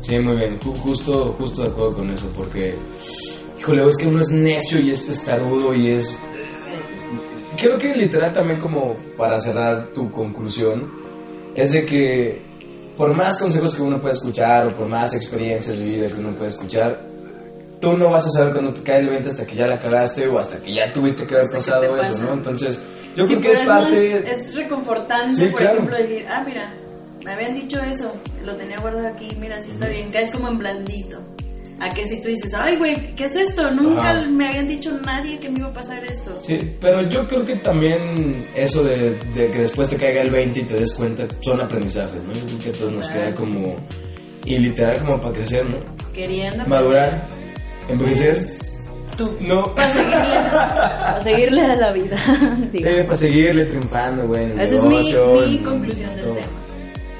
Sí, muy bien. Ju- Justo, justo de acuerdo con eso, porque, híjole, es que uno es necio y es testarudo y es... Creo que literal también como para cerrar tu conclusión, es de que por más consejos que uno pueda escuchar o por más experiencias de vida que uno pueda escuchar, tú no vas a saber cuando te cae el 20 hasta que ya la cagaste o hasta que ya tuviste que haber
Hasta que
pasado
te
eso,
pasa.
¿no? Entonces, yo
Sí,
creo que es
es,
parte...
más- es reconfortante,
Sí,
por
claro.
ejemplo, decir, ah, mira, me habían dicho eso, lo tenía guardado aquí, mira, sí está bien, caes como en blandito. A que si tú dices, ay, güey, ¿qué es esto? Nunca
Ajá.
me habían dicho nadie que me iba a pasar esto.
Sí, pero yo creo que también eso de, de que después te caiga el 20 y te des cuenta son aprendizajes, ¿no? Yo creo que a todos nos queda como... Y literal como para crecer, ¿no?
Querían
Madurar, envejecer.
Tú.
No.
Para seguirle, para seguirle a la vida.
Sí, para seguirle triunfando, güey.
Esa es mi, mi conclusión del
todo.
tema.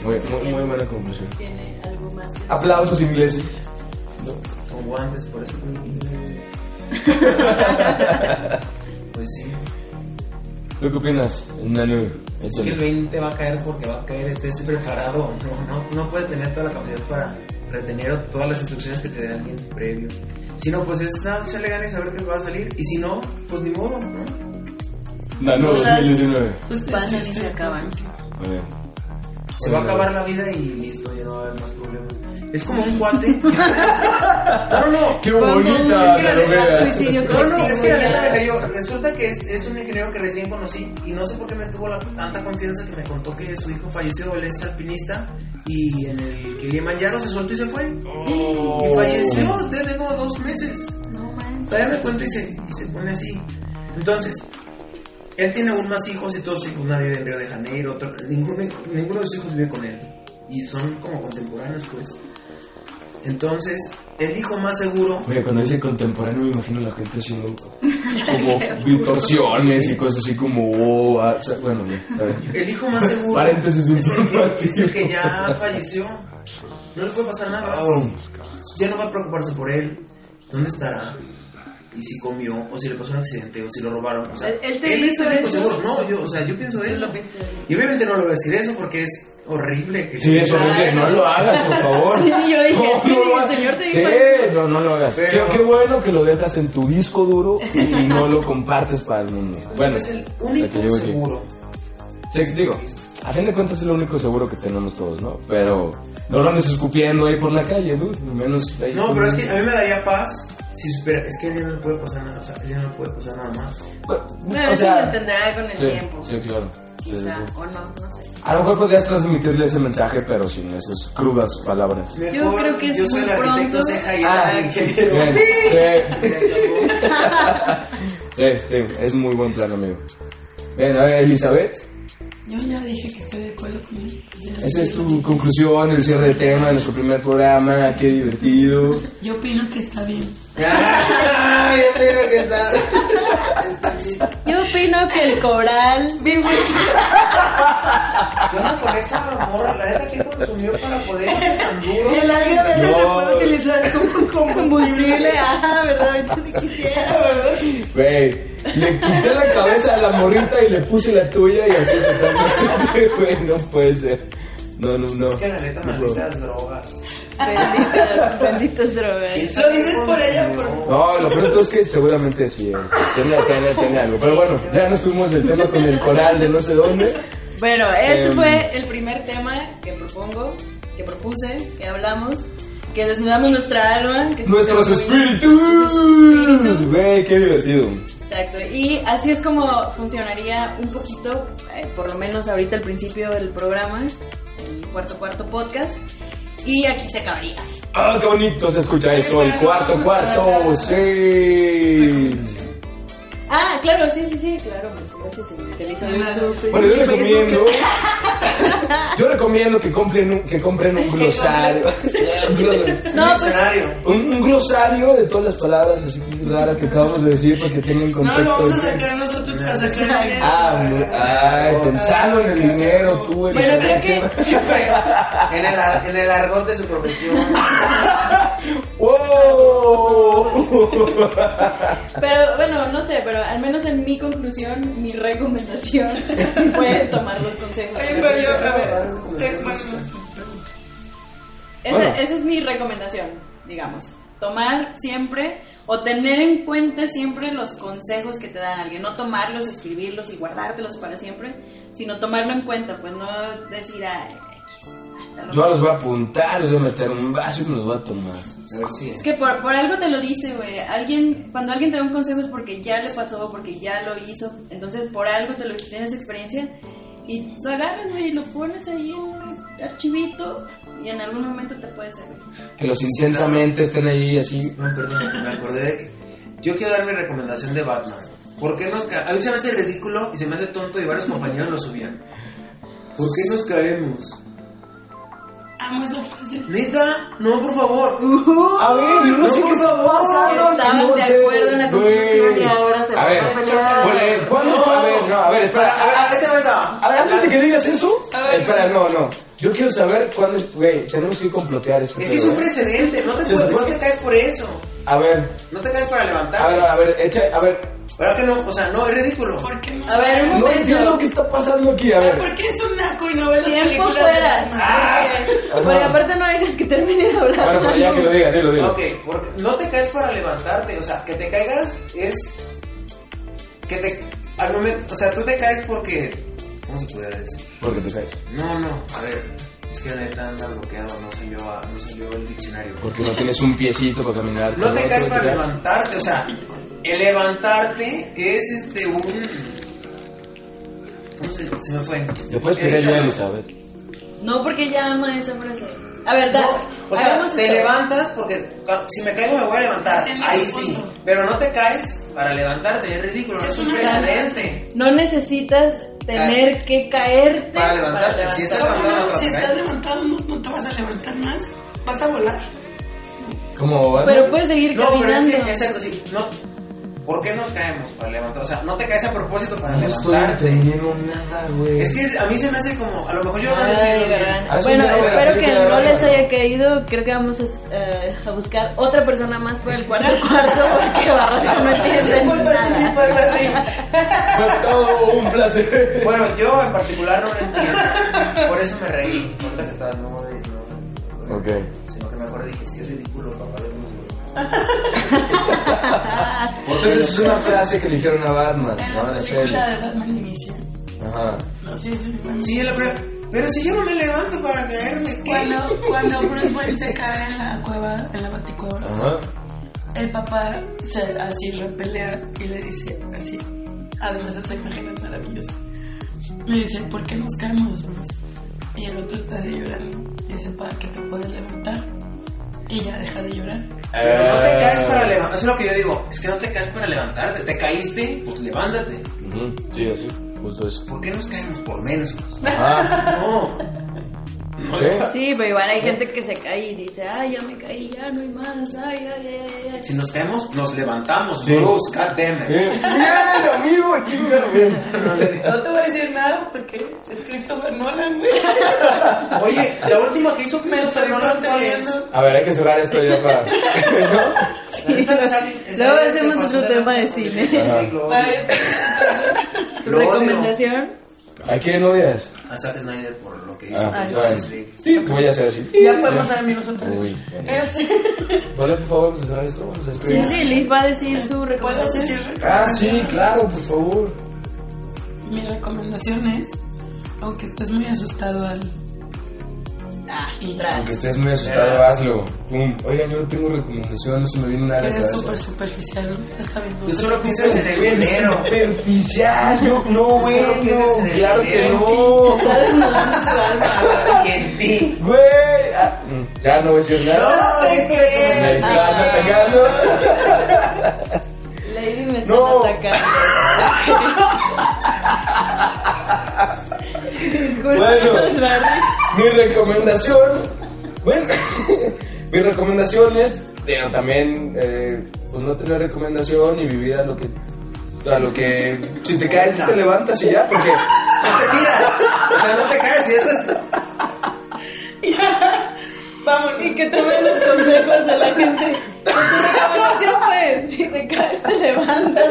Muy, muy, muy buena conclusión.
¿Tiene algo más que
Aplausos ingleses. No.
Con guantes, por eso. Pues sí.
¿Tú qué opinas, Nanu?
Es que el 20 va a caer porque va a caer, estés preparado. No, no, no puedes tener toda la capacidad para retener todas las instrucciones que te dé alguien previo. Si no, pues es nada, echarle ganas y saber qué va a salir. Y si no, pues ni modo, ¿no?
Cosas-
2019.
Ustedes
Pasan y se acaban.
A ver.
Se va a acabar la vida y listo, ya no va a haber más problemas. Es como un cuate. no, no.
¡Qué bonita!
Es que la neta,
Suicidio
No, no, es que la neta me cayó. Resulta que es, es un ingeniero que recién conocí y no sé por qué me tuvo la, tanta confianza que me contó que su hijo falleció, él es alpinista y en el Kilimanjaro se soltó y se fue. Y falleció desde como dos meses.
No manches.
Todavía me cuenta y se, y se pone así. Entonces, él tiene aún más hijos y todos sus hijos, una vive en Río de Janeiro, otro, ninguno, ninguno de sus hijos vive con él. Y son como contemporáneos, pues. Entonces, el hijo más seguro
Oye, cuando dice contemporáneo me imagino la gente haciendo como distorsiones y cosas así como... oh, ah, o sea, bueno, ya.
El hijo más seguro
Paréntesis
es, el que, es el que ya falleció. No le puede pasar nada.
Oh.
Ya no va a preocuparse por él. ¿Dónde estará? Y si comió, o si le pasó un accidente, o si lo robaron. O sea,
¿Él- él te
es el seguro. No, yo, o sea, yo pienso eso. Y obviamente no le voy a decir eso porque es horrible. Que
Sí, es horrible, no lo hagas, por favor.
Sí, yo dije,
No,
¿qué?
no lo
el
hagas.
señor te dijo
Sí, no, no lo hagas.
Pero-
Qué, qué bueno que lo dejas en tu disco duro y no lo compartes para el mundo. Bueno,
es el único seguro.
Sí, digo, a fin de cuentas es lo único seguro que tenemos todos, ¿no? Pero no lo andes escupiendo ahí por la calle, dude. Menos ahí
No, pero es que a mí me daría paz si supiera. Es que a ella no le puede pasar nada. O sea, a ella no le puede pasar nada más.
Bueno, o
eso
sea,
lo entenderá con el
sí,
tiempo.
Sí, claro. Sí, sí,
Quizá,
sí.
o no, no sé.
A lo mejor podrías transmitirle ese mensaje, pero sin esas crudas palabras.
Mejor,
creo que es
yo soy el
muy
arquitecto
pronto.
ceja y
Ah,
es el ingeniero.
Bien, sí, sí, sí, es muy buen plan, amigo. Bien, a ver, Elizabeth,
Yo ya dije que estoy de acuerdo con él. Pues ya
esa es tu conclusión, el cierre de tema de nuestro primer programa, qué divertido.
Yo opino que está bien.
Ay, yo creo que está. está bien.
Yo opino que el coral.
Yo no con esa morra, la neta que consumió para poder ser tan duro.
Y el área verde
No.
se puede utilizar como
Combustible, ajá, ¿verdad? Ahorita sí quisiera.
¿verdad?
Güey, le quité la cabeza a la morrita y le puse la tuya y así totalmente, güey, no puede ser. No, no, no.
Es que la neta, malditas drogas.
Benditas, benditas drogas.
Lo dices por ella, por...
No, lo pronto es que seguramente sí es. Tiene, tiene, tiene algo. Pero bueno, ya nos fuimos del tema con el coral de no sé dónde.
Bueno, ese
Em.
fue el primer tema que propongo, que propuse, que hablamos, que desnudamos nuestra alma. Que
Nuestros espíritus. Güey, qué divertido.
Exacto, y así es como funcionaría un poquito, eh, por lo menos ahorita al principio del programa, el cuarto cuarto podcast, y aquí se acabaría.
Ah, qué bonito se escucha eso. El cuarto, cuarto, sí.
Ah, claro, sí, sí, sí, claro, gracias, señorita Elizabeth.
Bueno, yo recomiendo. Yo recomiendo que compren un, que compren un glosario.
No, pues.
Un, un glosario de todas las palabras así raras que acabamos de decir para que tengan
No, lo
contexto.
vamos a sacar nosotros dinero.
Ah, ay, pensando en el dinero, tú eres
bueno, creo que
En el, en el argot de su profesión.
¡Wow!
Pero bueno, no sé, pero al menos en mi conclusión, mi recomendación fue tomar los consejos.
Ay, pero yo, a ver, te- bueno,
Esa,
Bueno.
esa es mi recomendación, digamos. Tomar siempre o tener en cuenta siempre los consejos que te dan alguien. No tomarlos, escribirlos y guardártelos para siempre, sino tomarlo en cuenta, pues no decir a X.
Yo
luego".
los voy a apuntar, les voy a meter un vaso y me los voy a tomar.
A ver si
Es que por, por algo te lo dice, güey. Alguien, cuando alguien te da un consejo es porque ya le pasó, porque ya lo hizo. Entonces, por algo te lo tienes experiencia y lo agarras, güey, y lo pones ahí en un archivito y en algún momento te puede servir.
Que los intensamente estén ahí así.
No, perdón, me acordé de que. Yo quiero dar mi recomendación de Batman. ¿Por qué nos ca- A mí se me hace ridículo y se me hace tonto y varios compañeros lo subían. ¿Por qué nos caemos?
amo esa frase.
Neta, no, por favor.
A ver, yo no sé
No,
qué está pasando.
Estaban
no
de
sé,
acuerdo en la conclusión y ahora se
A
van
ver,
a pelear.
¿cuándo? A ver, no, a ver, espera.
A ver, a ver.
A ver, antes de que digas eso,
A ver.
espera, no, no. Yo quiero saber cuándo, es- güey, tenemos que complotear esto.
Es que es un precedente, no te, puedes- no te caes por eso.
A ver,
No te caes para
a ver,
levantar.
a ver, echa, a ver.
¿Verdad que no? O sea, no, es ridículo.
¿Por qué no?
A ver, un
No es ¿Qué es lo que está pasando aquí? A ver.
¿Por qué es un naco y no ves las
Tiempo fuera.
Ajá.
Porque aparte no dejas que termine de hablar.
Bueno, pero ya que lo diga, dilo, dilo.
Ok, porque no te caes para levantarte, o sea, que te caigas es que te al momento, o sea, tú te caes porque ¿cómo se pudiera decir?
Porque te caes.
No, no, a ver, es que la neta anda bloqueado, no salió, a- no salió el diccionario.
Porque no tienes un piecito para caminar.
No te caes
Porque
para
te
levantarte, o sea, el levantarte es este un ¿Cómo se, se me fue?
Le puedes pedir ayuda a Elizabeth.
No, porque ella ama esa frase. A ver, da,
No, o sea, te
esto.
levantas porque ah, si me caigo me voy a levantar. Ahí sí. Pero no te caes para levantarte, es ridículo, no
Es
es un precedente.
No necesitas tener que caerte
Para levantarte, si estás
¿Cómo
levantado, no
Si
vas a
estás levantado, no, no te vas a levantar más. Vas a volar.
Como Batman.
Pero puedes seguir
No, pero
caminando.
es que, exacto, sí. No, ¿Por qué nos caemos para levantar? O sea, no te caes a propósito para
No estoy
levantarte.
entendiendo nada, güey.
Es que a mí se me hace como, a lo mejor yo no lo
Ay,
sí,
Bueno,
mira,
espero que no les haya caído. Creo que vamos a, eh, a buscar otra persona más por el cuarto cuarto porque Barroso no entiende nada.
Fue todo un placer.
Bueno, yo en particular no lo entiendo. Por eso me reí. Ahorita que estaba no, no, no.
Ok.
Sino que me acuerdo y dije, es que es ridículo, papá de luz, güey.
Entonces es una frase que le dijeron a Batman,
En
¿no?
la
En la
película de Batman inicia.
Ajá.
No, sí, sí. Batman.
Sí, la primera. Pero si yo no me levanto para caerme, ¿qué?
Cuando, cuando Bruce Wayne se cae en la cueva, en la baticueva,
Ajá.
el papá se así repelea y le dice así, además esa imagen es maravillosa. Le dice, ¿por qué nos caemos, Bruce? Y el otro está así llorando. Y dice, ¿para qué te puedes levantar? Y ya deja de llorar.
Pero no te caes para
levantar.
levantar. Eso es lo que yo digo. Es que no te caes para levantarte. Te caíste, pues levántate.
Sí, así, justo eso.
¿Por qué nos caemos por menos?
Ajá.
No.
¿Sí?
Sí, pero igual hay gente que se cae y dice, ay, ya me caí, ya no hay más, ay, ay, ay, ay.
Si nos caemos, nos levantamos.
Sí.
Bruce, God damn it.
¿Eh? ¡Ya, amigo! ¡Chingado!
No te voy a decir nada porque es Christopher Nolan, güey.
Oye, la última que hizo
Me
Christopher
estoy
Nolan, ¿cuál es?
A ver, hay que cerrar esto ya para.
Luego hacemos otro tema de cine. ¿Tu
Lo
recomendación?
¿A quién odias?
A Zack Snyder por lo que hizo.
Ah. Sí, como ya sea así.
Ya podemos ser amigos otra vez.
Uy, Vale, por favor, vamos a cerrar esto. Vamos a
Sí, sí, Liz va a decir su
¿Puedo
recomendación.
decir
Ah, sí, claro, por favor.
Mi recomendación es, aunque estés muy asustado al...
Ah,
Y
Aunque estés muy asustado, hazlo. Pum. Oigan, yo no tengo recomendación, no se me viene nada
eres
cabeza.
súper superficial, ¿no? Está bien.
Tú solo piensas en el dinero.
Superficial, yo no,
Tú solo piensas en el
claro que no.
Está desnudando su alma.
Y en ti.
Güey, ah, mm, ya no voy a decir nada.
No te
Me
crees.
están atacando.
Lady me están atacando. Disculpa,
Bueno. Mi recomendación, bueno, mi recomendación es también eh, pues no tener recomendación y vivir a lo que a lo que si te caes te levantas y ya porque
No te tiras. O sea, no te caes y estás.
Y que tomen los consejos de la gente. Tu recomendación fue, si te caes, te levantas.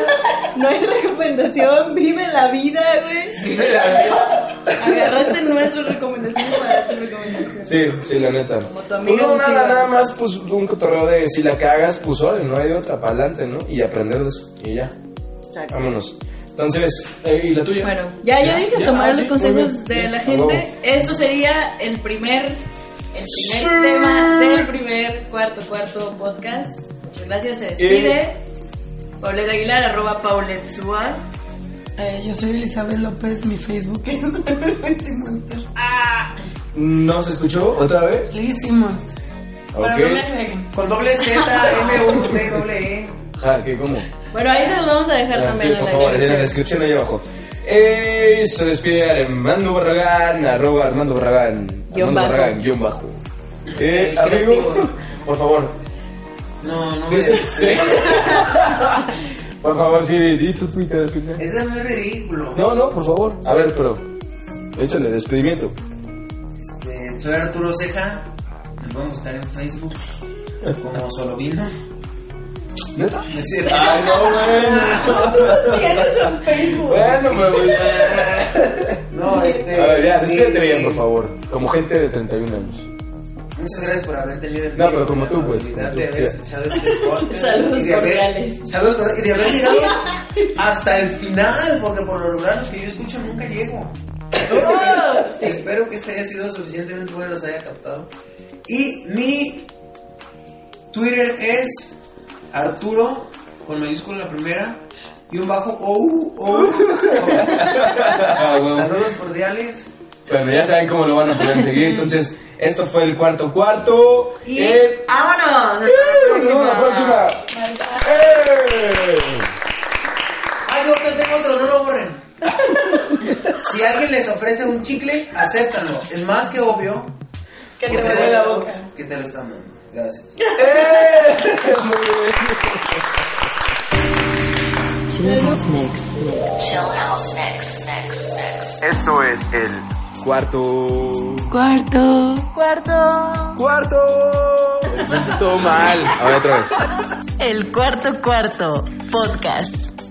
No hay recomendación, vive la vida, güey.
Vive la vida.
Agarraste nuestras recomendaciones para tu recomendación.
sí sí la neta
Como tu
pues no nada nada más pues un cotorreo de si la cagas pues órale no hay de otra para adelante no y aprender de eso y ya
Exacto.
vámonos entonces eh, y la tuya
Bueno, ya, ya dije,
Ya,
tomar
ah,
los
sí,
consejos de la gente. Esto sería el primer, el primer tema del primer cuarto cuarto podcast. Muchas gracias, se despide. Paulette Aguilar, arroba Paulette Suar.
eh, yo soy Elizabeth López, mi Facebook es Lizzy Monster.
¿no se escuchó otra vez?
Lizzy Monster. Pero
Ok.
no me agreguen.
Con doble Z, M, U, T, doble E.
Ja, ¿qué, ¿cómo?
Bueno, ahí se los vamos a dejar
Ah,
también
sí,
en
por
la
favor, en la
descripción.
descripción ahí abajo. Eh, se despide Armando Barragán, arroba Armando Barragán.
Guión bajo.
Barragán, guion bajo. Eh, amigo, por favor.
No, no me
por favor, sí, di tu Twitter al final.
Eso es muy ridículo.
No, no, por favor. A ver, pero. Échale, despedimiento.
Este, soy Arturo Ceja. Me pueden buscar en Facebook como Solo Vino.
¿Neta?
Es cierto.
Ay, no, bueno.
Tienes un Facebook.
Bueno, pero.
No, este.
A ver, ya, despídete bien, por favor. Como gente de 31 años.
Muchas gracias por haber tenido el
No, pero como tú, pues,
de
tú,
haber
ya.
escuchado este podcast.
Saludos
y de haber-
cordiales.
Saludos cordiales. Y de haber llegado hasta el final, porque por lo regular los que yo escucho nunca llego. Espero que este haya sido suficientemente bueno y los haya captado. Y mi Twitter es Arturo, con mayúscula la primera, y un bajo OU.
Ah, bueno.
Saludos cordiales.
Bueno, ya saben cómo lo van a poder seguir. Entonces, esto fue el cuarto cuarto.
Y
Eh,
vámonos.
nos vemos la próxima. ¡Eh!
Hay otro, tengo otro, no lo borren. Si alguien les ofrece un chicle, acéptanlo. Es más que obvio
Que te duele la boca.
que te lo están dando. Gracias.
Chill House Mix. Mix.
Chill House Mix, Mix, Mix.
Esto es el cuarto.
Cuarto. Cuarto.
¡Cuarto! Lo hice todo mal. A ver, otra vez.
El cuarto cuarto. Podcast.